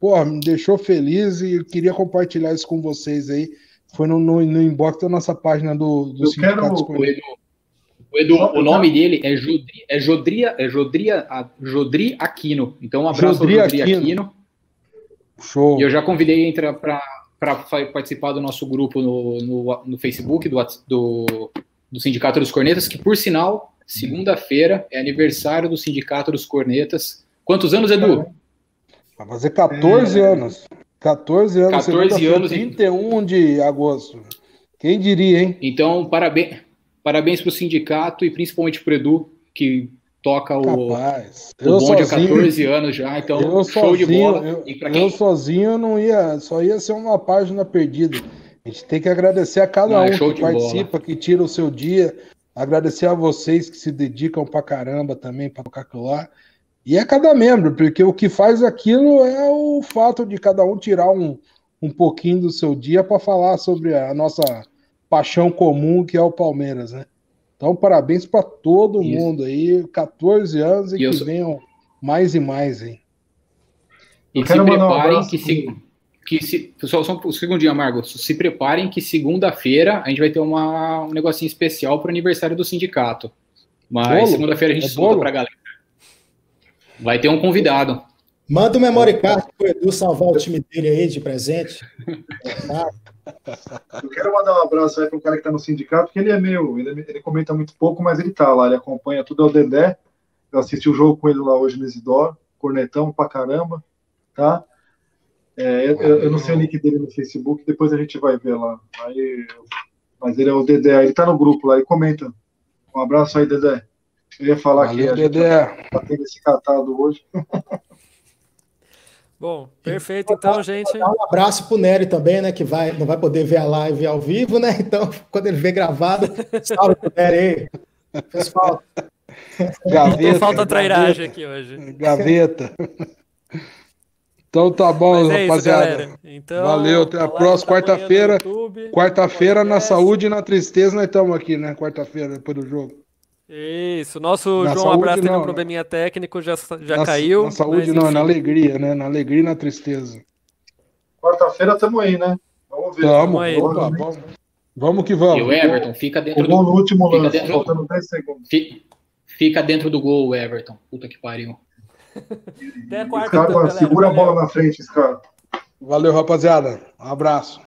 E: pô, me deixou feliz e queria compartilhar isso com vocês aí. Foi no, no, no inbox da nossa página do, do
C: Eu
E: Sindicato
C: quero-
E: dos
D: O. Edu, o, Edu, o nome dele é Jodri, é Jodria, é Jodria, a- Jodri Aquino. Então, um abraço
E: Jodri
D: ao Jodri
E: Aquino.
D: Aquino.
E: Show.
D: E eu já convidei para participar do nosso grupo no, no, no Facebook do, do, do Sindicato dos Cornetas, que, por sinal, segunda-feira é aniversário do Sindicato dos Cornetas. Quantos anos, Edu?
E: Vai fazer 14 anos. 14 anos.
D: 14
E: segunda-feira,
D: anos, hein?
E: 31 de agosto. Quem diria, hein?
D: Então, parabéns, parabéns para o sindicato e principalmente para o Edu, que toca o,
E: Capaz.
D: o bonde há
E: sozinho,
D: 14 anos já. Então,
E: eu
D: show de
E: sozinho,
D: bola.
E: eu,
D: e para
E: eu
D: quem
E: sozinho não ia, só ia ser uma página perdida. A gente tem que agradecer a cada
D: Não, é
E: um que
D: de bola.
E: participa, que tira o seu dia, agradecer a vocês que se dedicam pra caramba também para lá. E a cada membro, porque o que faz aquilo é o fato de cada um tirar um, um pouquinho do seu dia para falar sobre a nossa paixão comum que é o Palmeiras, né? Então, parabéns para todo
D: Isso.
E: mundo aí, 14 anos e,
D: E
E: que
D: sou-
E: venham mais e mais, hein?
D: E se
C: um
D: preparem
C: abraço
D: que se, que se só, só um segundinho, Margot. Se preparem que segunda-feira a gente vai ter uma, um negocinho especial para o aniversário do sindicato. Mas segunda-feira a gente
E: É
D: solta para galera. Vai ter um convidado.
G: Manda o memory card pro Edu salvar o time dele aí de presente.
C: Eu quero mandar um abraço aí para um cara que está no sindicato, porque ele é meu, ele, ele comenta muito pouco, mas ele tá lá, ele acompanha tudo, é o Dedé. Eu assisti o jogo com ele lá hoje no Isidoro, cornetão pra caramba, tá? É, eu, eu não sei o nick dele no Facebook, depois a gente vai ver lá. Aí, mas ele é o Dedé, ele tá no grupo lá e comenta. Um abraço aí, Dedé. Eu ia falar que
E: Valeu,
C: a gente
E: Dedé.
C: tá tendo esse catado hoje. [laughs]
B: Bom, perfeito. Então, gente.
G: Um abraço pro Nery também, né? Que vai, não vai poder ver a live ao vivo, né? [laughs] Então, quando ele vê gravado, salve pro Nery aí. Pessoal,
E: Gaveta,
B: Não falta trairagem
E: gaveta,
B: aqui hoje.
E: Gaveta. Então tá bom,
B: Mas é isso,
E: rapaziada.
B: galera. Então,
E: Valeu, até a próxima,
B: tá no
E: quarta-feira. Quarta-feira, na saúde e na tristeza, nós estamos aqui, né? Quarta-feira, depois do jogo.
B: Isso, nosso
E: Na
B: João
E: saúde,
B: Abraço teve um probleminha técnico, já, já
E: na,
B: caiu.
E: Na saúde
B: mas,
E: não,
B: enfim.
E: na alegria, né? Na alegria e na tristeza.
C: Quarta-feira tamo aí, né? Vamos ver.
E: Tamo,
B: aí.
E: opa, vamos. Vamos que
D: E
E: vamos.
D: o Everton fica
C: O
D: dentro
C: gol
D: do,
C: no último
D: Fica
C: lance,
D: dentro.
C: faltando 10 segundos.
D: fi- fica dentro do gol, o Everton. Puta que pariu.
B: Até a quarta,
C: Scarpa,
B: então, galera.
C: segura a bola na frente, Scarpa.
E: Valeu, rapaziada. Um abraço.